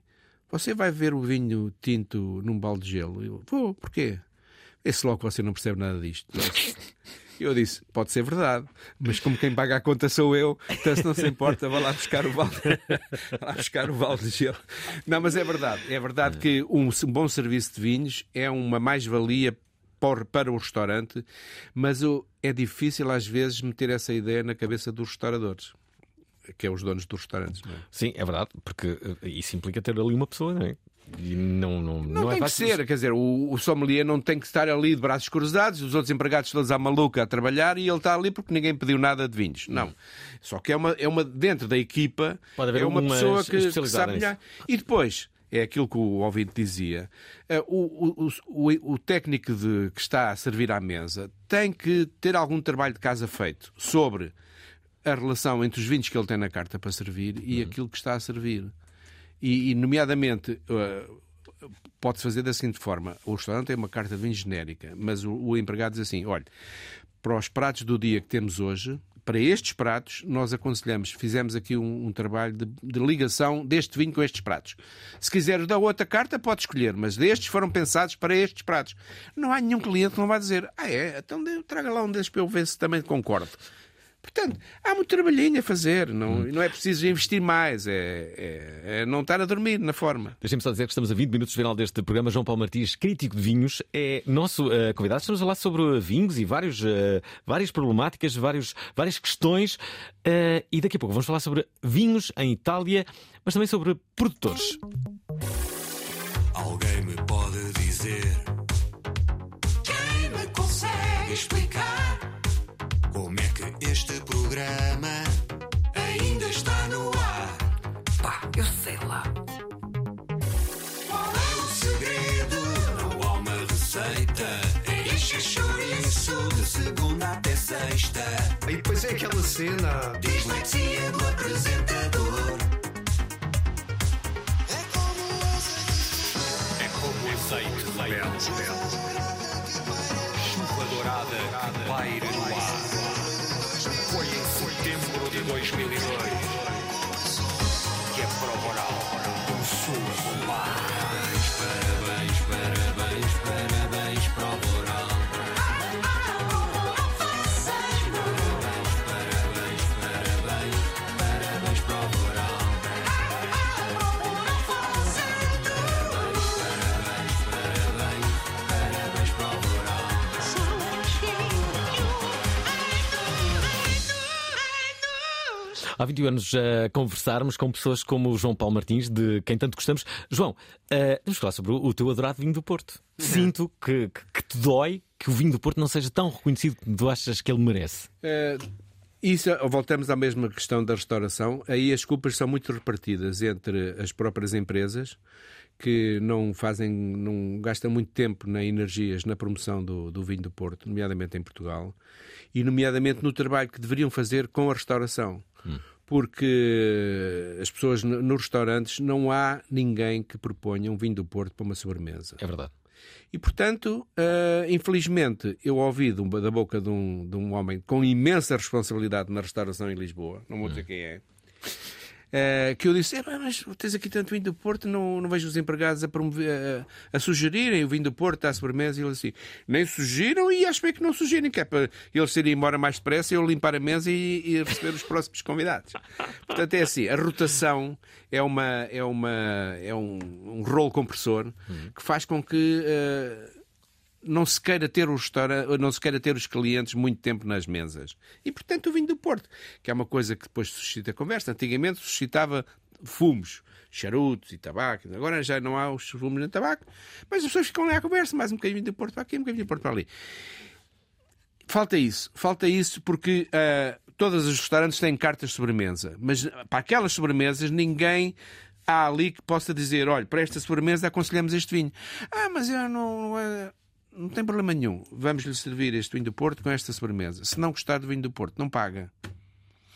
Você vai ver o vinho tinto num balde de gelo? Eu, Vou, porquê? Esse logo que você não percebe nada disto. Eu disse, pode ser verdade, mas como quem paga a conta sou eu, então se não se importa, vá lá buscar o balde, lá buscar o balde de gelo. Não, mas é verdade, é verdade que um, bom serviço de vinhos é uma mais-valia para, para o restaurante, mas é difícil às vezes meter essa ideia na cabeça dos restauradores, que é os donos dos restaurantes. É? Sim, é verdade, porque eh, isso implica ter ali uma pessoa, não é? E não, não, Não, não, é tem que fácil. ser, quer dizer, o, o sommelier não tem que estar ali de braços cruzados, os outros empregados todos à maluca a trabalhar e ele está ali porque ninguém pediu nada de vinhos. Não. Só que é uma, é uma dentro da equipa, é uma pessoa que, que sabe melhor. E depois, é aquilo que o ouvinte dizia, eh, o, o, o, o técnico de, que está a servir à mesa tem que ter algum trabalho de casa feito sobre a relação entre os vinhos que ele tem na carta para servir e aquilo que está a servir. E, e, nomeadamente, eh, pode-se fazer da seguinte forma: o restaurante tem uma carta de vinho genérica, mas o, o empregado diz assim: olha, para os pratos do dia que temos hoje, para estes pratos, nós aconselhamos, fizemos aqui um, um trabalho de, de ligação deste vinho com estes pratos. Se quiseres da outra carta, pode escolher, mas destes foram pensados para estes pratos. Não há nenhum cliente que não vai dizer: ah, é? Então traga lá um desses para eu ver se também concordo. Portanto, há muito trabalhinho a fazer, não, não é preciso investir mais, é, é- é não estar a dormir na forma. Deixem-me só dizer que estamos a 20 minutos do final deste programa. João Paulo Martins, crítico de vinhos, é nosso eh, convidado. Estamos a falar sobre vinhos e vários, eh, várias problemáticas, vários, várias questões. Eh, e daqui a pouco vamos falar sobre vinhos em Itália, mas também sobre produtores. Alguém me pode dizer Quem me consegue explicar programa Ainda está no ar. Pá, eu sei lá. Qual é o segredo? Não há uma receita. É encher chouriço de segunda até sexta. E depois é aquela cena. Dislexia do apresentador. É como azeite. De belo, Chuva dourada que paira no ar. Foi em setembro de Há 21 anos a conversarmos com pessoas como o João Paulo Martins, de quem tanto gostamos. João, eh, vamos falar sobre o, o teu adorado vinho do Porto. Sinto que, que, que te dói que o vinho do Porto não seja tão reconhecido como tu achas que ele merece. Eh, isso, voltamos à mesma questão da restauração. Aí as culpas são muito repartidas entre as próprias empresas que não fazem, não gastam muito tempo nem energias na promoção do, do vinho do Porto, nomeadamente em Portugal, e nomeadamente no trabalho que deveriam fazer com a restauração. Porque as pessoas no- nos restaurantes não há ninguém que proponha um vinho do Porto para uma sobremesa. É verdade. E, portanto, eh, infelizmente, eu ouvi de um- da boca de um, de um homem com imensa responsabilidade na restauração em Lisboa, não vou dizer quem é, eh, que eu disse: "É, Mas tens aqui tanto vinho do Porto, não, não vejo os empregados a, promover, a, a sugerirem o vinho do Porto à sobremesa. E ele assim: Nem sugiram e acho bem que não sugerem, que é para eles irem embora mais depressa, eu limpar a mesa e, e receber os próximos convidados. Portanto, é assim: a rotação é, uma, é, uma, é um, um rolo compressor que faz com que. eh, não se queira ter o restaurante, não se queira ter os clientes muito tempo nas mesas. E portanto o vinho do Porto, que é uma coisa que depois suscita conversa. Antigamente suscitava fumos, charutos e tabaco. Agora já não há os fumos nem tabaco, mas as pessoas ficam lá à conversa, mais um bocadinho de Porto para aqui, um bocadinho de Porto para ali. Falta isso, falta isso porque ah, todos os restaurantes têm cartas de sobremesa, mas para aquelas sobremesas ninguém há ali que possa dizer: olha, para esta sobremesa aconselhamos este vinho. Ah, mas eu não. não, é- não tem problema nenhum. Vamos-lhe servir este vinho do Porto com esta sobremesa. Se não gostar do vinho do Porto, não paga.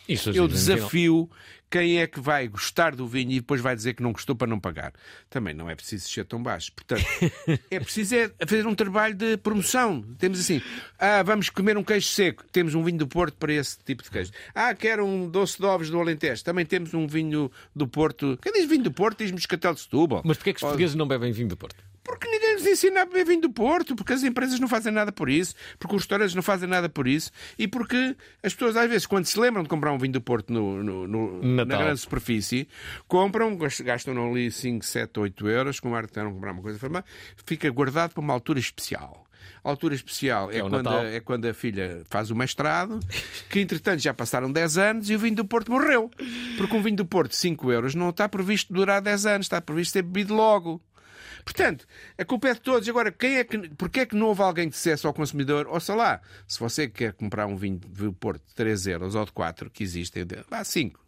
Isso, Eu no final- desafio quem é que vai gostar do vinho e depois vai dizer que não gostou para não pagar. Também não é preciso ser tão baixo. Portanto, é preciso é fazer um trabalho de promoção. Temos assim, ah, vamos comer um queijo seco. Temos um vinho do Porto para esse tipo de queijo. Ah, quero um doce de ovos do Alentejo. Também temos um vinho do Porto. Quem diz vinho do Porto diz moscatel de Setúbal. Mas porquê é que os portugueses não bebem vinho do Porto? Porque ninguém nos ensina a beber vinho do Porto, porque as empresas não fazem nada por isso, porque os restaurantes não fazem nada por isso e porque as pessoas, às vezes, quando se lembram de comprar um vinho do Porto no, no- no- na grande superfície, compram, gastam ali 5, 7, 8 euros, com ar de comprar uma coisa, fica guardado para uma altura especial. A altura especial é, É o quando, a, é quando a filha faz o mestrado, que entretanto já passaram 10 anos e o vinho do Porto morreu. Porque um vinho do Porto de 5 euros não está previsto durar 10 anos, está previsto ser bebido logo. Portanto, a culpa é de todos. Agora, quem é que, porquê é que não houve alguém que dissesse ao consumidor, ou sei lá, se você quer comprar um vinho do Porto de 3 euros ou de 4, que existem, vá 5.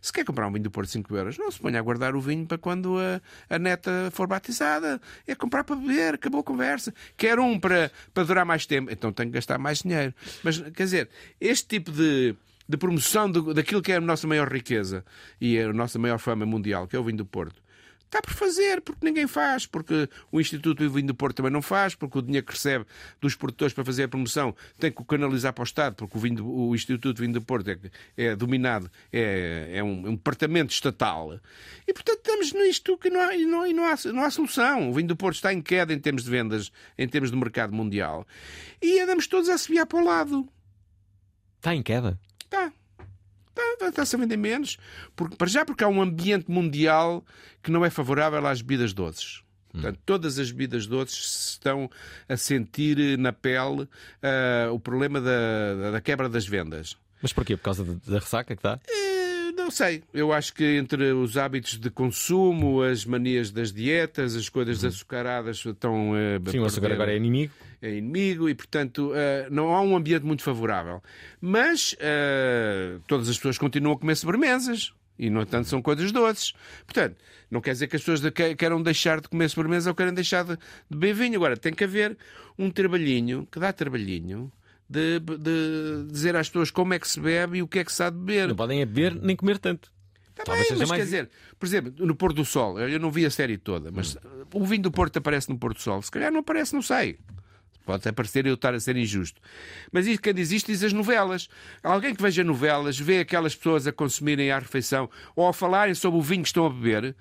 Se quer comprar um vinho do Porto de 5 euros, não se ponha a guardar o vinho para quando a, a neta for batizada. É comprar para beber, acabou a conversa. Quer um para, para durar mais tempo, então tem que gastar mais dinheiro. Mas, quer dizer, este tipo de, de promoção do- daquilo que é a nossa maior riqueza e a nossa maior fama mundial, que é o vinho do Porto, Está por fazer, porque ninguém faz, porque o Instituto do Vinho do Porto também não faz, porque o dinheiro que recebe dos produtores para fazer a promoção tem que o canalizar para o Estado, porque o, vinho o Instituto Vinho do Porto é, é dominado, é, é um, é um departamento estatal. E, portanto, estamos nisto que não há, não, e não, há, não há solução. O vinho do Porto está em queda em termos de vendas, em termos de mercado mundial. E andamos todos a assobiar para o lado. Está em queda. Está. Está- Está-se a vender menos. Porque, para já porque há um ambiente mundial que não é favorável às bebidas doces. Portanto, todas as bebidas doces estão a sentir na pele ah, o problema da, da quebra das vendas. Mas porquê? Por causa da- ressaca que está? Eh, Não sei. Eu acho que entre os hábitos de consumo, as manias das dietas, as coisas açucaradas estão. a Sim, o açúcar agora é inimigo. É inimigo e, portanto, eh, não há um ambiente muito favorável. Mas eh, todas as pessoas continuam a comer sobremesas. E, no entanto, são coisas doces. Portanto, não quer dizer que as pessoas queiram deixar de comer sobremesa ou queiram deixar de, de beber vinho. Agora, tem que haver um trabalhinho, que dá trabalhinho, de, de dizer às pessoas como é que se bebe e o que é que se há de beber. Não podem é beber nem comer tanto. Tá Talvez bem, mas mais quer dizer, por exemplo, no Pôr do Sol, eu não vi a série toda, mas Hum. o vinho do Porto aparece no Pôr do Sol. Se calhar não aparece, não sei. Pode aparecer e eu estar a ser injusto. Mas isso, quem diz isto diz as novelas. Alguém que veja novelas, vê aquelas pessoas a consumirem à refeição ou a falarem sobre o vinho que estão a beber.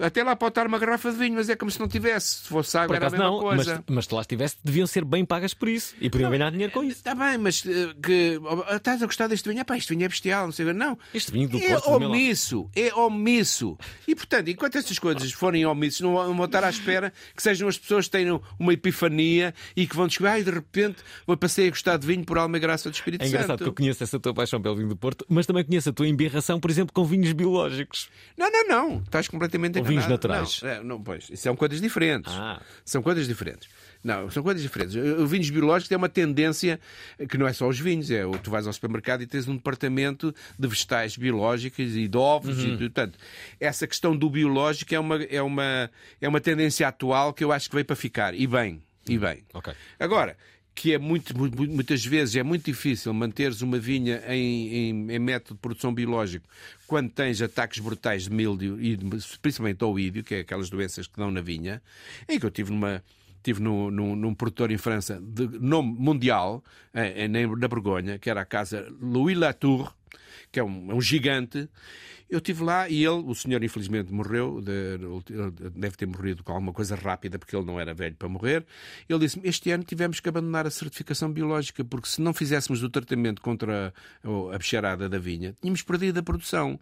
Até lá pode estar uma garrafa de vinho, mas é como se não tivesse. Se fosse água, era a mesma não, mas, coisa. mas se lá estivesse, deviam ser bem pagas por isso e podiam ganhar dinheiro com isso. Está bem, mas eh, que oh, estás a gostar deste vinho? Epá, este vinho é bestial, não sei. Não. Este vinho do é Porto, omisso, é omisso. E portanto, enquanto estas coisas forem omissos, não vão estar à espera que sejam as pessoas que tenham uma epifania e que vão descobrir, ai, de repente, vou passei a gostar de vinho por alma e graça do Espírito É engraçado Santo. que eu conheço essa tua paixão pelo vinho do Porto, mas também conheço a tua embirração, por exemplo, com vinhos biológicos. Não, não, não. Estás completamente Ou vinhos enganado. naturais. Não, é, não, pois. São coisas diferentes. Ah. São coisas diferentes. Não, são coisas diferentes. O vinhos biológicos tem uma tendência que não é só os vinhos, é tu vais ao supermercado e tens um departamento de vegetais biológicos e de ovos Uhum. e portanto, essa questão do biológico é uma é uma é uma tendência atual que eu acho que veio para ficar e bem, e bem. Ok. Agora, que é muito, mu- mu- muitas vezes é muito difícil manteres uma vinha em, em- em método de produção biológico quando tens ataques brutais de mildio e principalmente ao ídio, que é aquelas doenças que dão na vinha, em que eu tive numa tive no, num, num produtor em França de nome mundial, eh, eh, na na Borgonha, que era a casa Louis Latour, que é um, é um gigante. Eu estive lá e ele, o senhor infelizmente morreu, de- deve ter morrido com alguma coisa rápida, porque ele não era velho para morrer. Ele disse-me: Este ano tivemos que abandonar a certificação biológica, porque se não fizéssemos o tratamento contra a, a bicharada da vinha, tínhamos perdido a produção.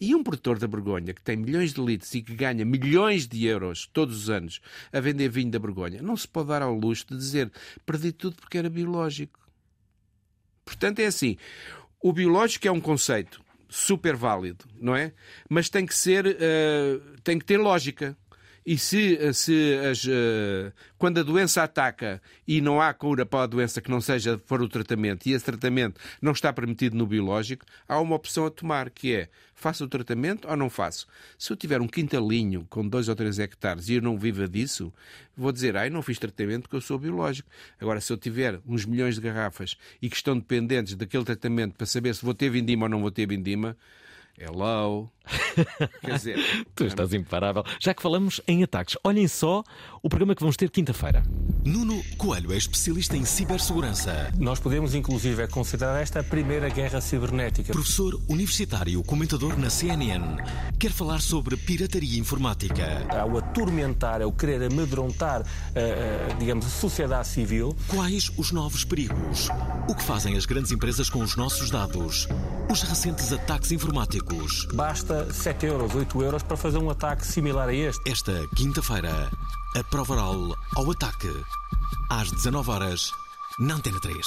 E um produtor da Borgonha, que tem milhões de litros e que ganha milhões de euros todos os anos a vender vinho da Borgonha, não se pode dar ao luxo de dizer: Perdi tudo porque era biológico. Portanto, é assim: o biológico é um conceito super válido, não é? Mas tem que ser, eh, tem que ter lógica. E se, se as, eh, quando a doença ataca e não há cura para a doença que não seja for o tratamento e esse tratamento não está permitido no biológico, há uma opção a tomar, que é faço o tratamento ou não faço? Se eu tiver um quintalinho com dois ou três hectares e eu não viva disso, vou dizer, ai, não fiz tratamento porque eu sou biológico. Agora, se eu tiver uns milhões de garrafas e que estão dependentes daquele tratamento para saber se vou ter vindima ou não vou ter vindima, hello. Quer dizer, Tu estás imparável. Já que falamos em ataques, olhem só o programa que vamos ter quinta-feira. Nuno Coelho é especialista em cibersegurança. Nós podemos, inclusive, considerar esta a primeira guerra cibernética. Professor universitário, comentador na CNN, quer falar sobre pirataria informática. Ao atormentar, ao querer amedrontar, eh, eh, digamos, a sociedade civil. Quais os novos perigos? O que fazem as grandes empresas com os nossos dados? Os recentes ataques informáticos. Basta 7 euros, 8 euros para fazer um ataque similar a este. Esta quinta-feira, a prova oral ao ataque. Às 19 horas na Antena 3.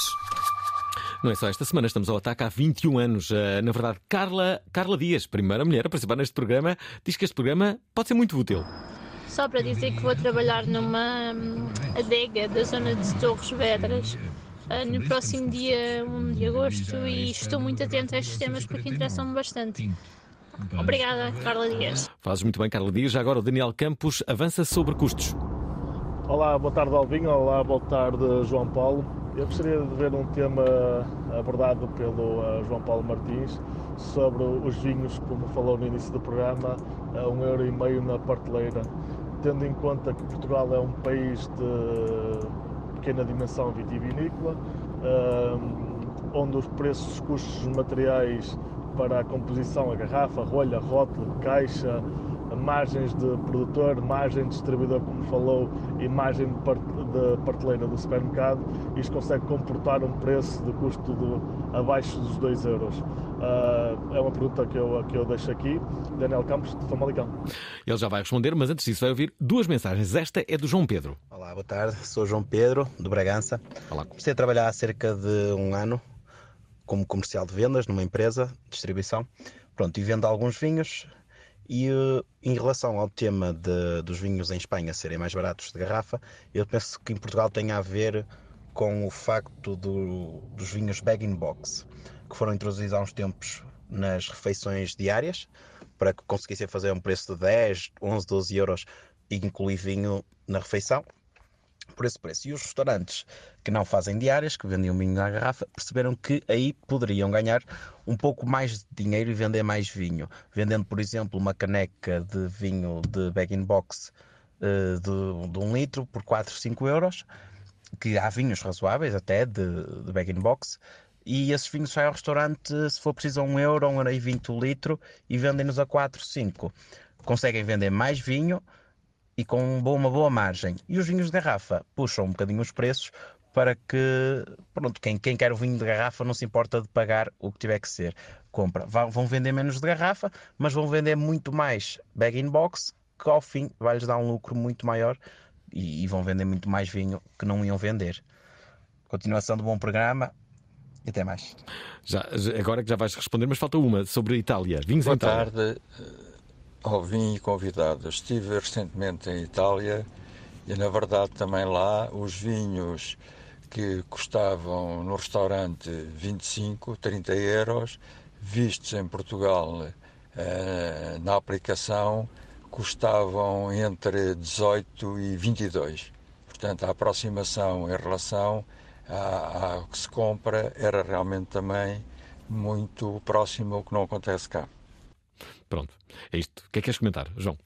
Não é só esta semana, estamos ao ataque há 21 anos. Uh, na verdade, Carla, Carla Dias, primeira mulher a participar neste programa, diz que este programa pode ser muito útil. Só para dizer que vou trabalhar numa hum, adega da zona de Torres Vedras ah, no próximo dia 1 de agosto e estou muito atenta a estes temas porque interessam-me bastante. Obrigada, Carla Dias. Fazes muito bem, Carla Dias. Já agora o Daniel Campos avança sobre custos. Olá, boa tarde Alvinho, olá, boa tarde João Paulo. Eu gostaria de ver um tema abordado pelo uh, João Paulo Martins sobre os vinhos, como falou no início do programa, a um euro e meio na parteleira. Tendo em conta que Portugal é um país de pequena dimensão vitivinícola, uh, onde os preços, os custos materiais para a composição, a garrafa, a rolha, a rótulo, caixa, margens de produtor, margem de distribuidor, como falou, e margem de, part de parteleira do supermercado, isto consegue comportar um preço de custo de abaixo dos 2 euros. Uh, é uma pergunta que eu, que eu deixo aqui. Daniel Campos, de Famalicão. Ele já vai responder, mas antes disso vai ouvir duas mensagens. Esta é do João Pedro. Olá, boa tarde. Sou João Pedro, de Bragança. Olá. Comecei a trabalhar há cerca de um ano como comercial de vendas numa empresa de distribuição. Pronto, e vendo alguns vinhos. E uh, em relação ao tema de, dos vinhos em Espanha serem mais baratos de garrafa, eu penso que em Portugal tem a ver com o facto do, dos vinhos bag-in-box, que foram introduzidos há uns tempos nas refeições diárias, para que conseguissem fazer um preço de 10, 11, 12 euros e incluir vinho na refeição por esse preço. E os restaurantes que não fazem diárias, que vendem um vinho na garrafa, perceberam que aí poderiam ganhar um pouco mais de dinheiro e vender mais vinho. Vendendo, por exemplo, uma caneca de vinho de bag-in-box uh, de, de um litro por 4, 5 euros, que há vinhos razoáveis até de, de bag-in-box, e esses vinhos saem ao restaurante, se for preciso, a 1 euro, 1 euro e 20 o litro, e vendem-nos a 4, 5. Conseguem vender mais vinho, e com uma boa margem. E os vinhos de garrafa puxam um bocadinho os preços para que, pronto, quem, quem quer o vinho de garrafa não se importa de pagar o que tiver que ser. Compra. Vão vender menos de garrafa, mas vão vender muito mais bag-in-box, que ao fim vai-lhes dar um lucro muito maior e, e vão vender muito mais vinho que não iam vender. Continuação do bom programa e até mais. Já, agora que já vais responder, mas falta uma sobre a Itália. Vinhos Boa em Itália. tarde ao vinho e convidado. Estive recentemente em Itália e, na verdade, também lá os vinhos que custavam no restaurante 25, 30 euros, vistos em Portugal eh, na aplicação, custavam entre 18 e 22. Portanto, a aproximação em relação ao que se compra era realmente também muito próximo ao que não acontece cá. Pronto, é isto. O que é que queres comentar, João?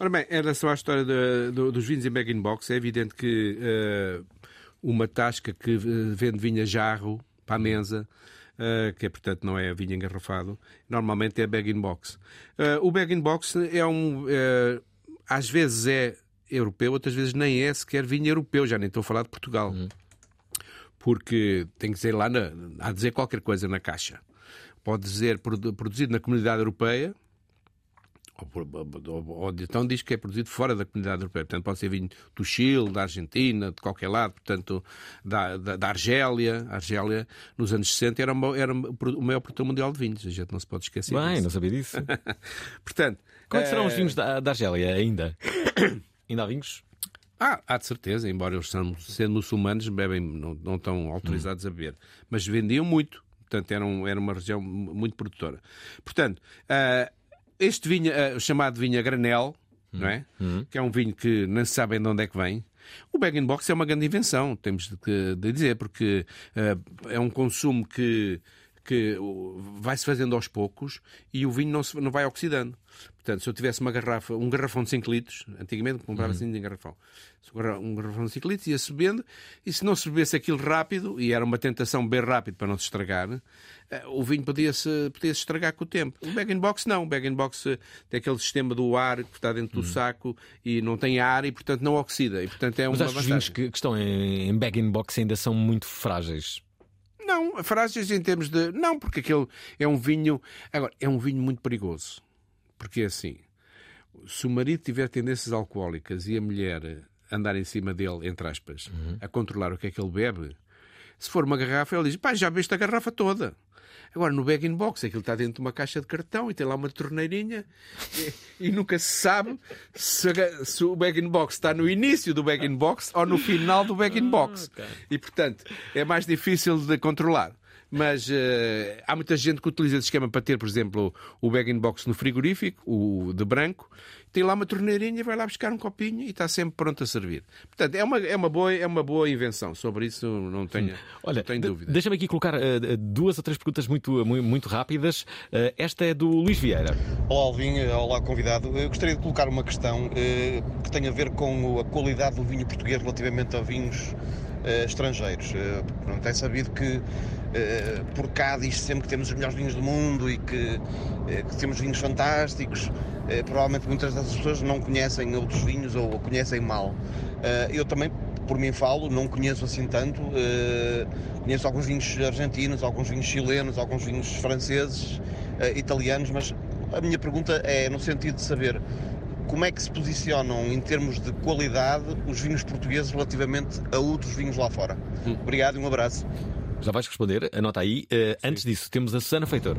Ora bem, em relação à história de- do- dos vinhos em bag-in-box, é evidente que eh, uma tasca que eh, vende vinho a jarro para a mesa, eh, que é, portanto não é vinho engarrafado, normalmente é bag-in-box. Eh, o bag-in-box é um... eh, às vezes é europeu, outras vezes nem é sequer vinho europeu, já nem estou a falar de Portugal. Porque tem que dizer lá, na, há dizer qualquer coisa na caixa. Pode dizer produ- produzido na comunidade europeia, ou, por- ou- ou então diz que é produzido fora da comunidade europeia. Portanto, pode ser vinho do Chile, da Argentina, de qualquer lado, portanto, da, da, da Argélia. A Argélia, nos anos 60, era, uma- era o maior produtor mundial de vinhos. A gente não se pode esquecer Bem, disso. não sabia disso. portanto, Quais serão os eh, vinhos da, da Argélia ainda? Ainda há vinhos? Ah, há de certeza, embora eles são, sendo muçulmanos, bebem, não, não estão autorizados a beber. Mas vendiam muito, portanto, era, um- era uma região muito produtora. Portanto, ah, este vinho, ah, chamado vinho a granel, não é? Que é um vinho que não se sabe de onde é que vem. O bag in box é uma grande invenção, temos de, de dizer, porque ah, é um consumo que que vai-se fazendo aos poucos e o vinho não, se, não vai oxidando. Portanto, se eu tivesse uma garrafa, um garrafão de 5 litros, antigamente comprava-se em garrafão, um garra- um garrafão de 5 litros ia-se bebendo e se não se bebesse aquilo rápido, e era uma tentação beber rápido para não se estragar, eh, o vinho podia-se podia -se estragar com o tempo. O bag-in-box não. O bag-in-box eh, tem aquele sistema do ar que está dentro do saco e não tem ar e, portanto, não oxida. E, portanto, é Mas acho que os vinhos que, que estão em, em bag-in-box ainda são muito frágeis. Não, frágeis em termos de. Não, porque aquele é um vinho. Agora, é um vinho muito perigoso. Porque é assim: se o marido tiver tendências alcoólicas e a mulher andar em cima dele, entre aspas, a controlar o que é que ele bebe, se for uma garrafa, ele diz: pá, já bebeste a garrafa toda. Agora, no bag-in-box, aquilo está dentro de uma caixa de cartão e tem lá uma torneirinha e, e nunca se sabe se, se o bag-in-box está no início do bag-in-box ou no final do bag-in-box. E, portanto, é mais difícil de controlar. Mas eh, há muita gente que utiliza esse esquema para ter, por exemplo, o bag-in-box no frigorífico, o de branco, tem lá uma torneirinha, vai lá buscar um copinho e está sempre pronto a servir. Portanto, é uma, é uma, boa, é uma boa invenção. Sobre isso não tenho, Olha, não tenho dúvida. deixa-me aqui colocar eh, duas ou três perguntas muito, muito, muito rápidas. Eh, esta é do Luís Vieira. Olá Alvin, olá convidado. Eu gostaria de colocar uma questão eh, que tem a ver com a qualidade do vinho português relativamente a vinhos estrangeiros. Eh, pronto, é sabido que eh, por cá diz sempre que temos os melhores vinhos do mundo e que, eh, que temos vinhos fantásticos. Eh, provavelmente muitas dessas pessoas não conhecem outros vinhos ou conhecem mal. Eh, eu também, por mim falo, não conheço assim tanto. Eh, conheço alguns vinhos argentinos, alguns vinhos chilenos, alguns vinhos franceses, eh, italianos, mas a minha pergunta é no sentido de saber como é que se posicionam em termos de qualidade os vinhos portugueses relativamente a outros vinhos lá fora. Obrigado e um abraço. Já vais responder? Anota aí. Eh, antes disso, temos a Susana Feitor.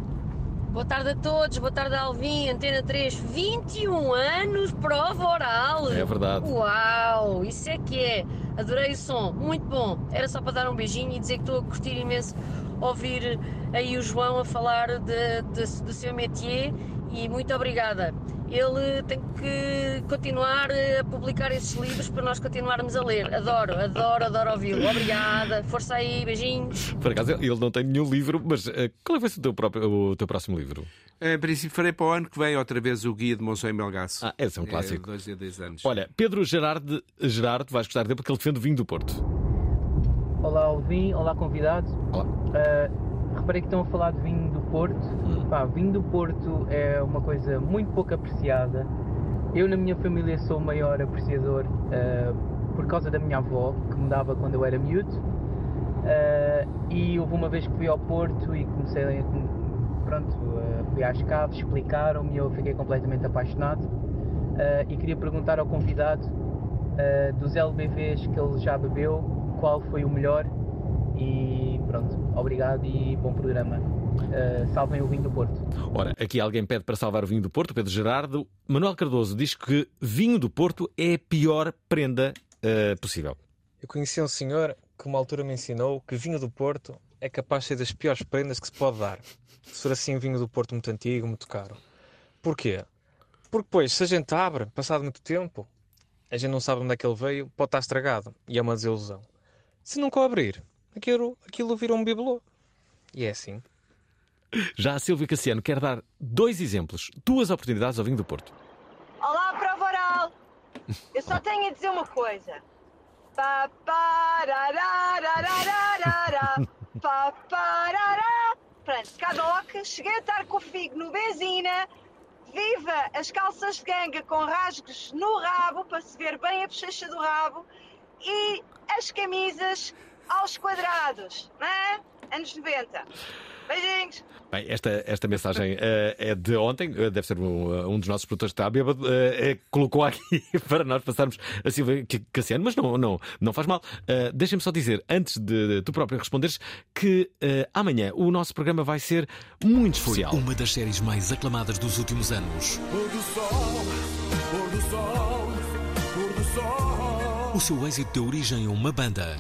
Boa tarde a todos, boa tarde Alvin, Antena 3, 21 anos, prova oral. É verdade. Uau, isso é que é. Adorei o som, muito bom. Era só para dar um beijinho e dizer que estou a curtir imenso ouvir aí o João a falar de, de- do seu métier e muito obrigada. Ele tem que continuar a publicar esses livros para nós continuarmos a ler. Adoro, adoro, adoro ouvi-lo. Obrigada, força aí, beijinhos. Por acaso, ele não tem nenhum livro, mas eh, qual é vai ser o teu, próprio, o teu próximo livro? Em princípio, farei para o ano que vem outra vez o Guia de Monção e Melgaço. Ah, esse é um clássico. dois a dois anos. Olha, Pedro Gerardo, Gerardo, vais gostar dele porque ele defende o vinho do Porto. Olá Alvin, olá convidados. Uh, reparei que estão a falar de vinho Porto. Pá, vinho do Porto é uma coisa muito pouco apreciada. Eu na minha família sou o maior apreciador uh, por causa da minha avó, que me dava quando eu era miúdo. Uh, e houve uma vez que fui ao Porto e comecei a. Pronto, uh, fui às caves, explicaram-me e eu fiquei completamente apaixonado. E queria perguntar ao convidado dos LBVs que ele já bebeu, qual foi o melhor e pronto, obrigado e bom programa. Uh, salvem o vinho do Porto. Ora, aqui alguém pede para salvar o vinho do Porto, Pedro Gerardo. Manuel Cardoso diz que vinho do Porto é a pior prenda eh, possível. Eu conheci um senhor que uma altura me ensinou que vinho do Porto é capaz de ser das piores prendas que se pode dar. Se for assim, vinho do Porto muito antigo, muito caro. Porquê? Porque, pois, se a gente abre, passado muito tempo, a gente não sabe onde é que ele veio, pode estar estragado. E é uma desilusão. Se nunca o abrir, aquilo, aquilo virou um bibelô. E é assim. Já a Silvia Cassiano quer dar dois exemplos, duas oportunidades ao vinho do Porto. Olá, prova oral! Eu só tenho a dizer uma coisa. Pa, pa, ra, ra, ra, ra, pa, pa. Pronto, Cadoc, cheguei a estar com o figo no benzina. Viva as calças de ganga com rasgos no rabo para se ver bem a bochecha do rabo e as camisas aos quadrados, não é? Anos 90. Beijinhos! Bem, esta, esta mensagem eh, é de ontem, eh, deve ser um, um dos nossos produtores que está bêbado, eh, eh, colocou aqui para nós passarmos a Silvia Ca- Cassiano, mas não, não, não faz mal. Eh, Deixem-me só dizer, antes de, de tu próprio responderes, que eh, amanhã o nosso programa vai ser muito Foi especial. uma das séries mais aclamadas dos últimos anos. Do sol, o seu êxito deu origem a uma banda.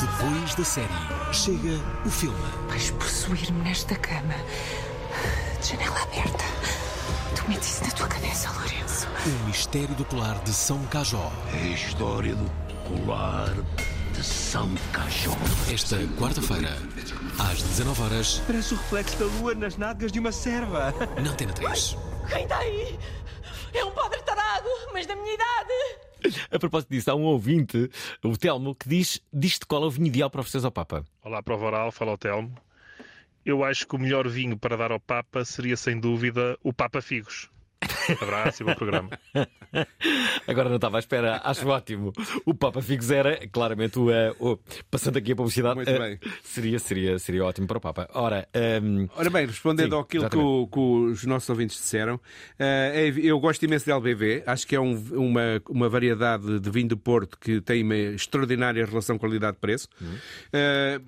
Depois da série, chega o filme. Vais possuir-me nesta cama. De janela aberta. Tu metes isso na tua cabeça, Lourenço. O mistério do colar de São Cajó. É a história do colar de São Cajó. Esta quarta-feira, às 19 horas, Parece o reflexo da lua nas nádegas de uma serva. na Antena 3. Quem está aí? É um padre tarado, mas da minha idade. A propósito disso, há um ouvinte, o Telmo, que diz: diz-te qual é o vinho ideal para oferecer ao Papa. Olá, Prova Oral, fala o Telmo. Eu acho que o melhor vinho para dar ao Papa seria, sem dúvida, o Papa Figos. Abraço e bom programa. Agora não estava à espera, acho ótimo. O Papa Figos era claramente o, eh, o- Passando aqui a publicidade, Muito eh, bem. Seria, seria, seria ótimo para o Papa. Ora, ehm, Ora bem, respondendo sim, àquilo que, o- que os nossos ouvintes disseram, é- eu gosto imenso de LBV, acho que é um- uma, uma variedade de vinho do Porto que tem uma extraordinária relação qualidade-preço. Uhum.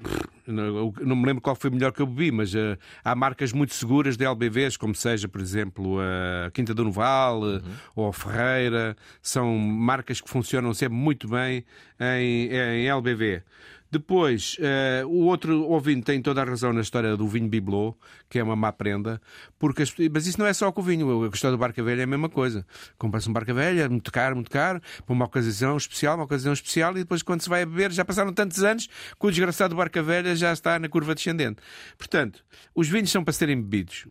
Pff, não, não me lembro qual foi o melhor que eu bebi, mas eh, há marcas muito seguras de LBVs, como seja, por exemplo, a Quinta do Noval eh, Uhum. ou a Ferreira, são marcas que funcionam sempre muito bem em, em LBV. Depois, eh, o outro ouvinte tem toda a razão na história do vinho Bibelot, que é uma má prenda, porque as- mas isso não é só com o vinho. A questão do barca velha é a mesma coisa. Compra-se um barca velha, muito caro, muito caro, para uma ocasião especial, uma ocasião especial, e depois, quando se vai a beber, já passaram tantos anos que o desgraçado barca velha já está na curva descendente. Portanto, os vinhos são para serem bebidos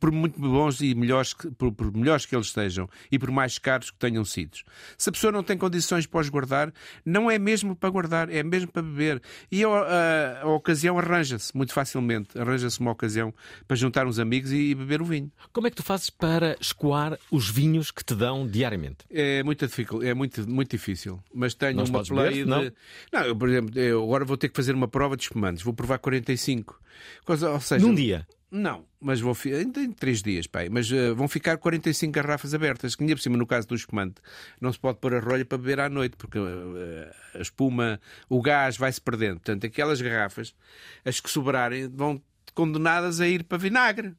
por muito bons e melhores que, por, por melhores que eles sejam e por mais caros que tenham sido. Se a pessoa não tem condições para os guardar, não é mesmo para guardar, é mesmo para beber. E a, a- a ocasião arranja-se muito facilmente. Arranja-se uma ocasião para juntar uns amigos e, e beber o vinho. Como é que tu fazes para escoar os vinhos que te dão diariamente? É muito difícil, é muito, muito difícil. Mas tenho Não uma play beber, de. não? Não, eu, por exemplo, eu agora vou ter que fazer uma prova de espumantes. Vou provar 45. Coisa, ou seja, Num dia? Não, mas vou ainda em três dias, pai. Mas eh, vão ficar 45 garrafas abertas, que ainda por cima, no caso do espumante, não se pode pôr a rolha para beber à noite, porque eh, a espuma, o gás vai-se perdendo. Portanto, aquelas garrafas, as que sobrarem, vão condenadas a ir para vinagre.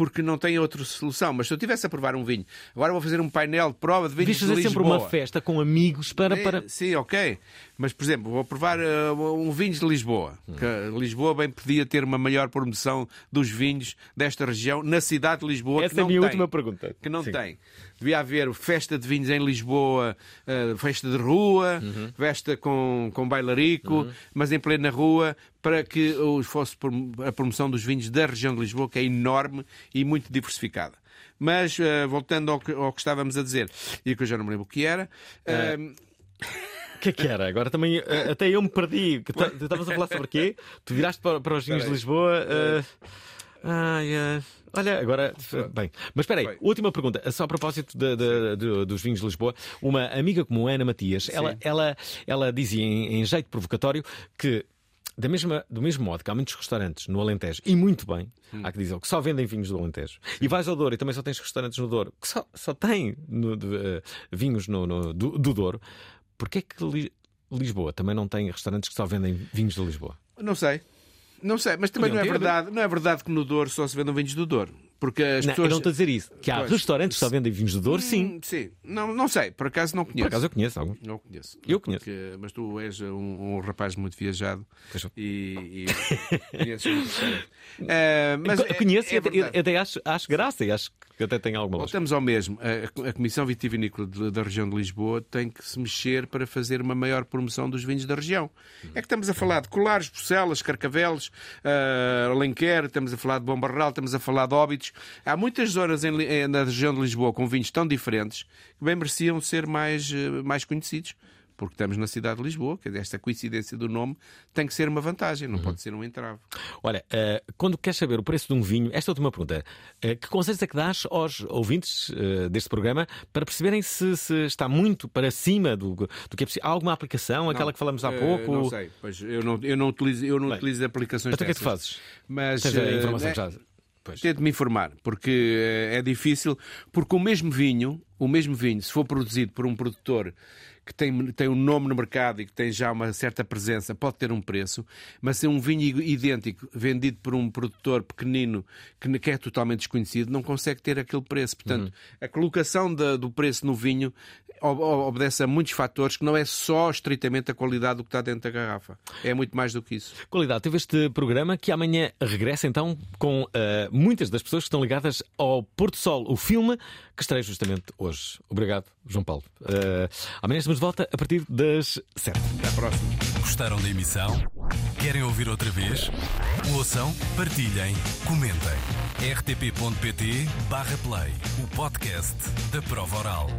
Porque não tem outra solução. Mas se eu tivesse a provar um vinho, agora vou fazer um painel de prova de vinhos de fazer Lisboa. sempre uma festa com amigos para. É, para... Sim, ok. Mas, por exemplo, vou provar uh, um vinho de Lisboa. Que Lisboa bem podia ter uma maior promoção dos vinhos desta região na cidade de Lisboa. Essa que é a minha tem. última pergunta. Que não Sim. tem. Devia haver festa de vinhos em Lisboa, uh, festa de rua, Uhum. festa com, com bailarico, mas em plena rua, para que os- fosse a promoção dos vinhos da região de Lisboa, que é enorme e muito diversificada. Mas, uh, voltando ao que, ao que estávamos a dizer, e que eu já não me lembro o que era. uh, O que é que era? Agora também até eu me perdi. Tu estavas a falar sobre quê? Tu viraste para, para os vinhos de. Lisboa. eh, ai, eh, olha, agora. Bem, mas espera aí, última pergunta. Só a propósito de- de- de- dos vinhos de Lisboa. Uma amiga como Ana Matias, ela, ela, ela dizia em, em jeito provocatório que. Da mesma, do mesmo modo que há muitos restaurantes no Alentejo, e muito bem, há que dizer, que só vendem vinhos do Alentejo. E vais ao Douro e também só tens restaurantes no Douro que só, só têm no- de, eh, vinhos no, no- do, do Douro. Porquê é que Li- Lisboa também não tem restaurantes que só vendem vinhos de Lisboa? Não sei. Não sei, mas também não é verdade, não é verdade que no Douro só se vendam vinhos do Douro. Porque as Não, pessoas. eu não estou a dizer isso. Que há Pois. restaurantes que só vendem vinhos do Douro, sim. Hum, Sim, não, não sei, por acaso não conheço. Por acaso eu conheço algum. Não conheço. Eu conheço. Porque- mas tu és um, um rapaz muito viajado e, e conheces muito. Eh, mas Co- é- conheço é e até, até acho, acho graça e acho que até tem alguma lógica. Voltamos ao mesmo. A, a Comissão Vitivinícola de- da região de Lisboa tem que se mexer para fazer uma maior promoção dos vinhos da região. É que estamos a falar de Colares, Bucelas, Carcavelos, ah, Alenquer, estamos a falar de Bombarral, estamos a falar de Óbidos. Há muitas zonas em eh, na região de Lisboa com vinhos tão diferentes que bem mereciam ser mais, eh, mais conhecidos. Porque estamos na cidade de Lisboa, que esta coincidência do nome tem que ser uma vantagem, não pode ser um entrave. Olha, eh, quando queres saber o preço de um vinho, esta última pergunta, eh, que conselhos é que dás aos ouvintes eh, deste programa para perceberem se, se está muito para cima do, do que é possível? Há alguma aplicação, aquela Não, que falamos há pouco? Não sei, pois eu não, eu não utilizo, eu não Bem, utilizo aplicações então o que é que fazes? Mas Tens a informação é- já. Tento me informar, porque eh, é difícil, porque o mesmo vinho, o mesmo vinho, se for produzido por um produtor que tem, tem um nome no mercado e que tem já uma certa presença, pode ter um preço, mas se um vinho idêntico vendido por um produtor pequenino que, é totalmente desconhecido, não consegue ter aquele preço. Portanto, Uhum. a colocação da- do preço no vinho ob- ob- obedece a muitos fatores que não é só estritamente a qualidade do que está dentro da garrafa. É muito mais do que isso. Qualidade, teve este programa que amanhã regressa então com eh, muitas das pessoas que estão ligadas ao Porto Sol, o filme que estreia justamente hoje. Obrigado, João Paulo. Eh, amanhã estamos de volta a partir das 7. Até à próxima. Gostaram da emissão? Querem ouvir outra vez? Ouçam, partilhem, comentem. rtp.pt/play o podcast da prova oral.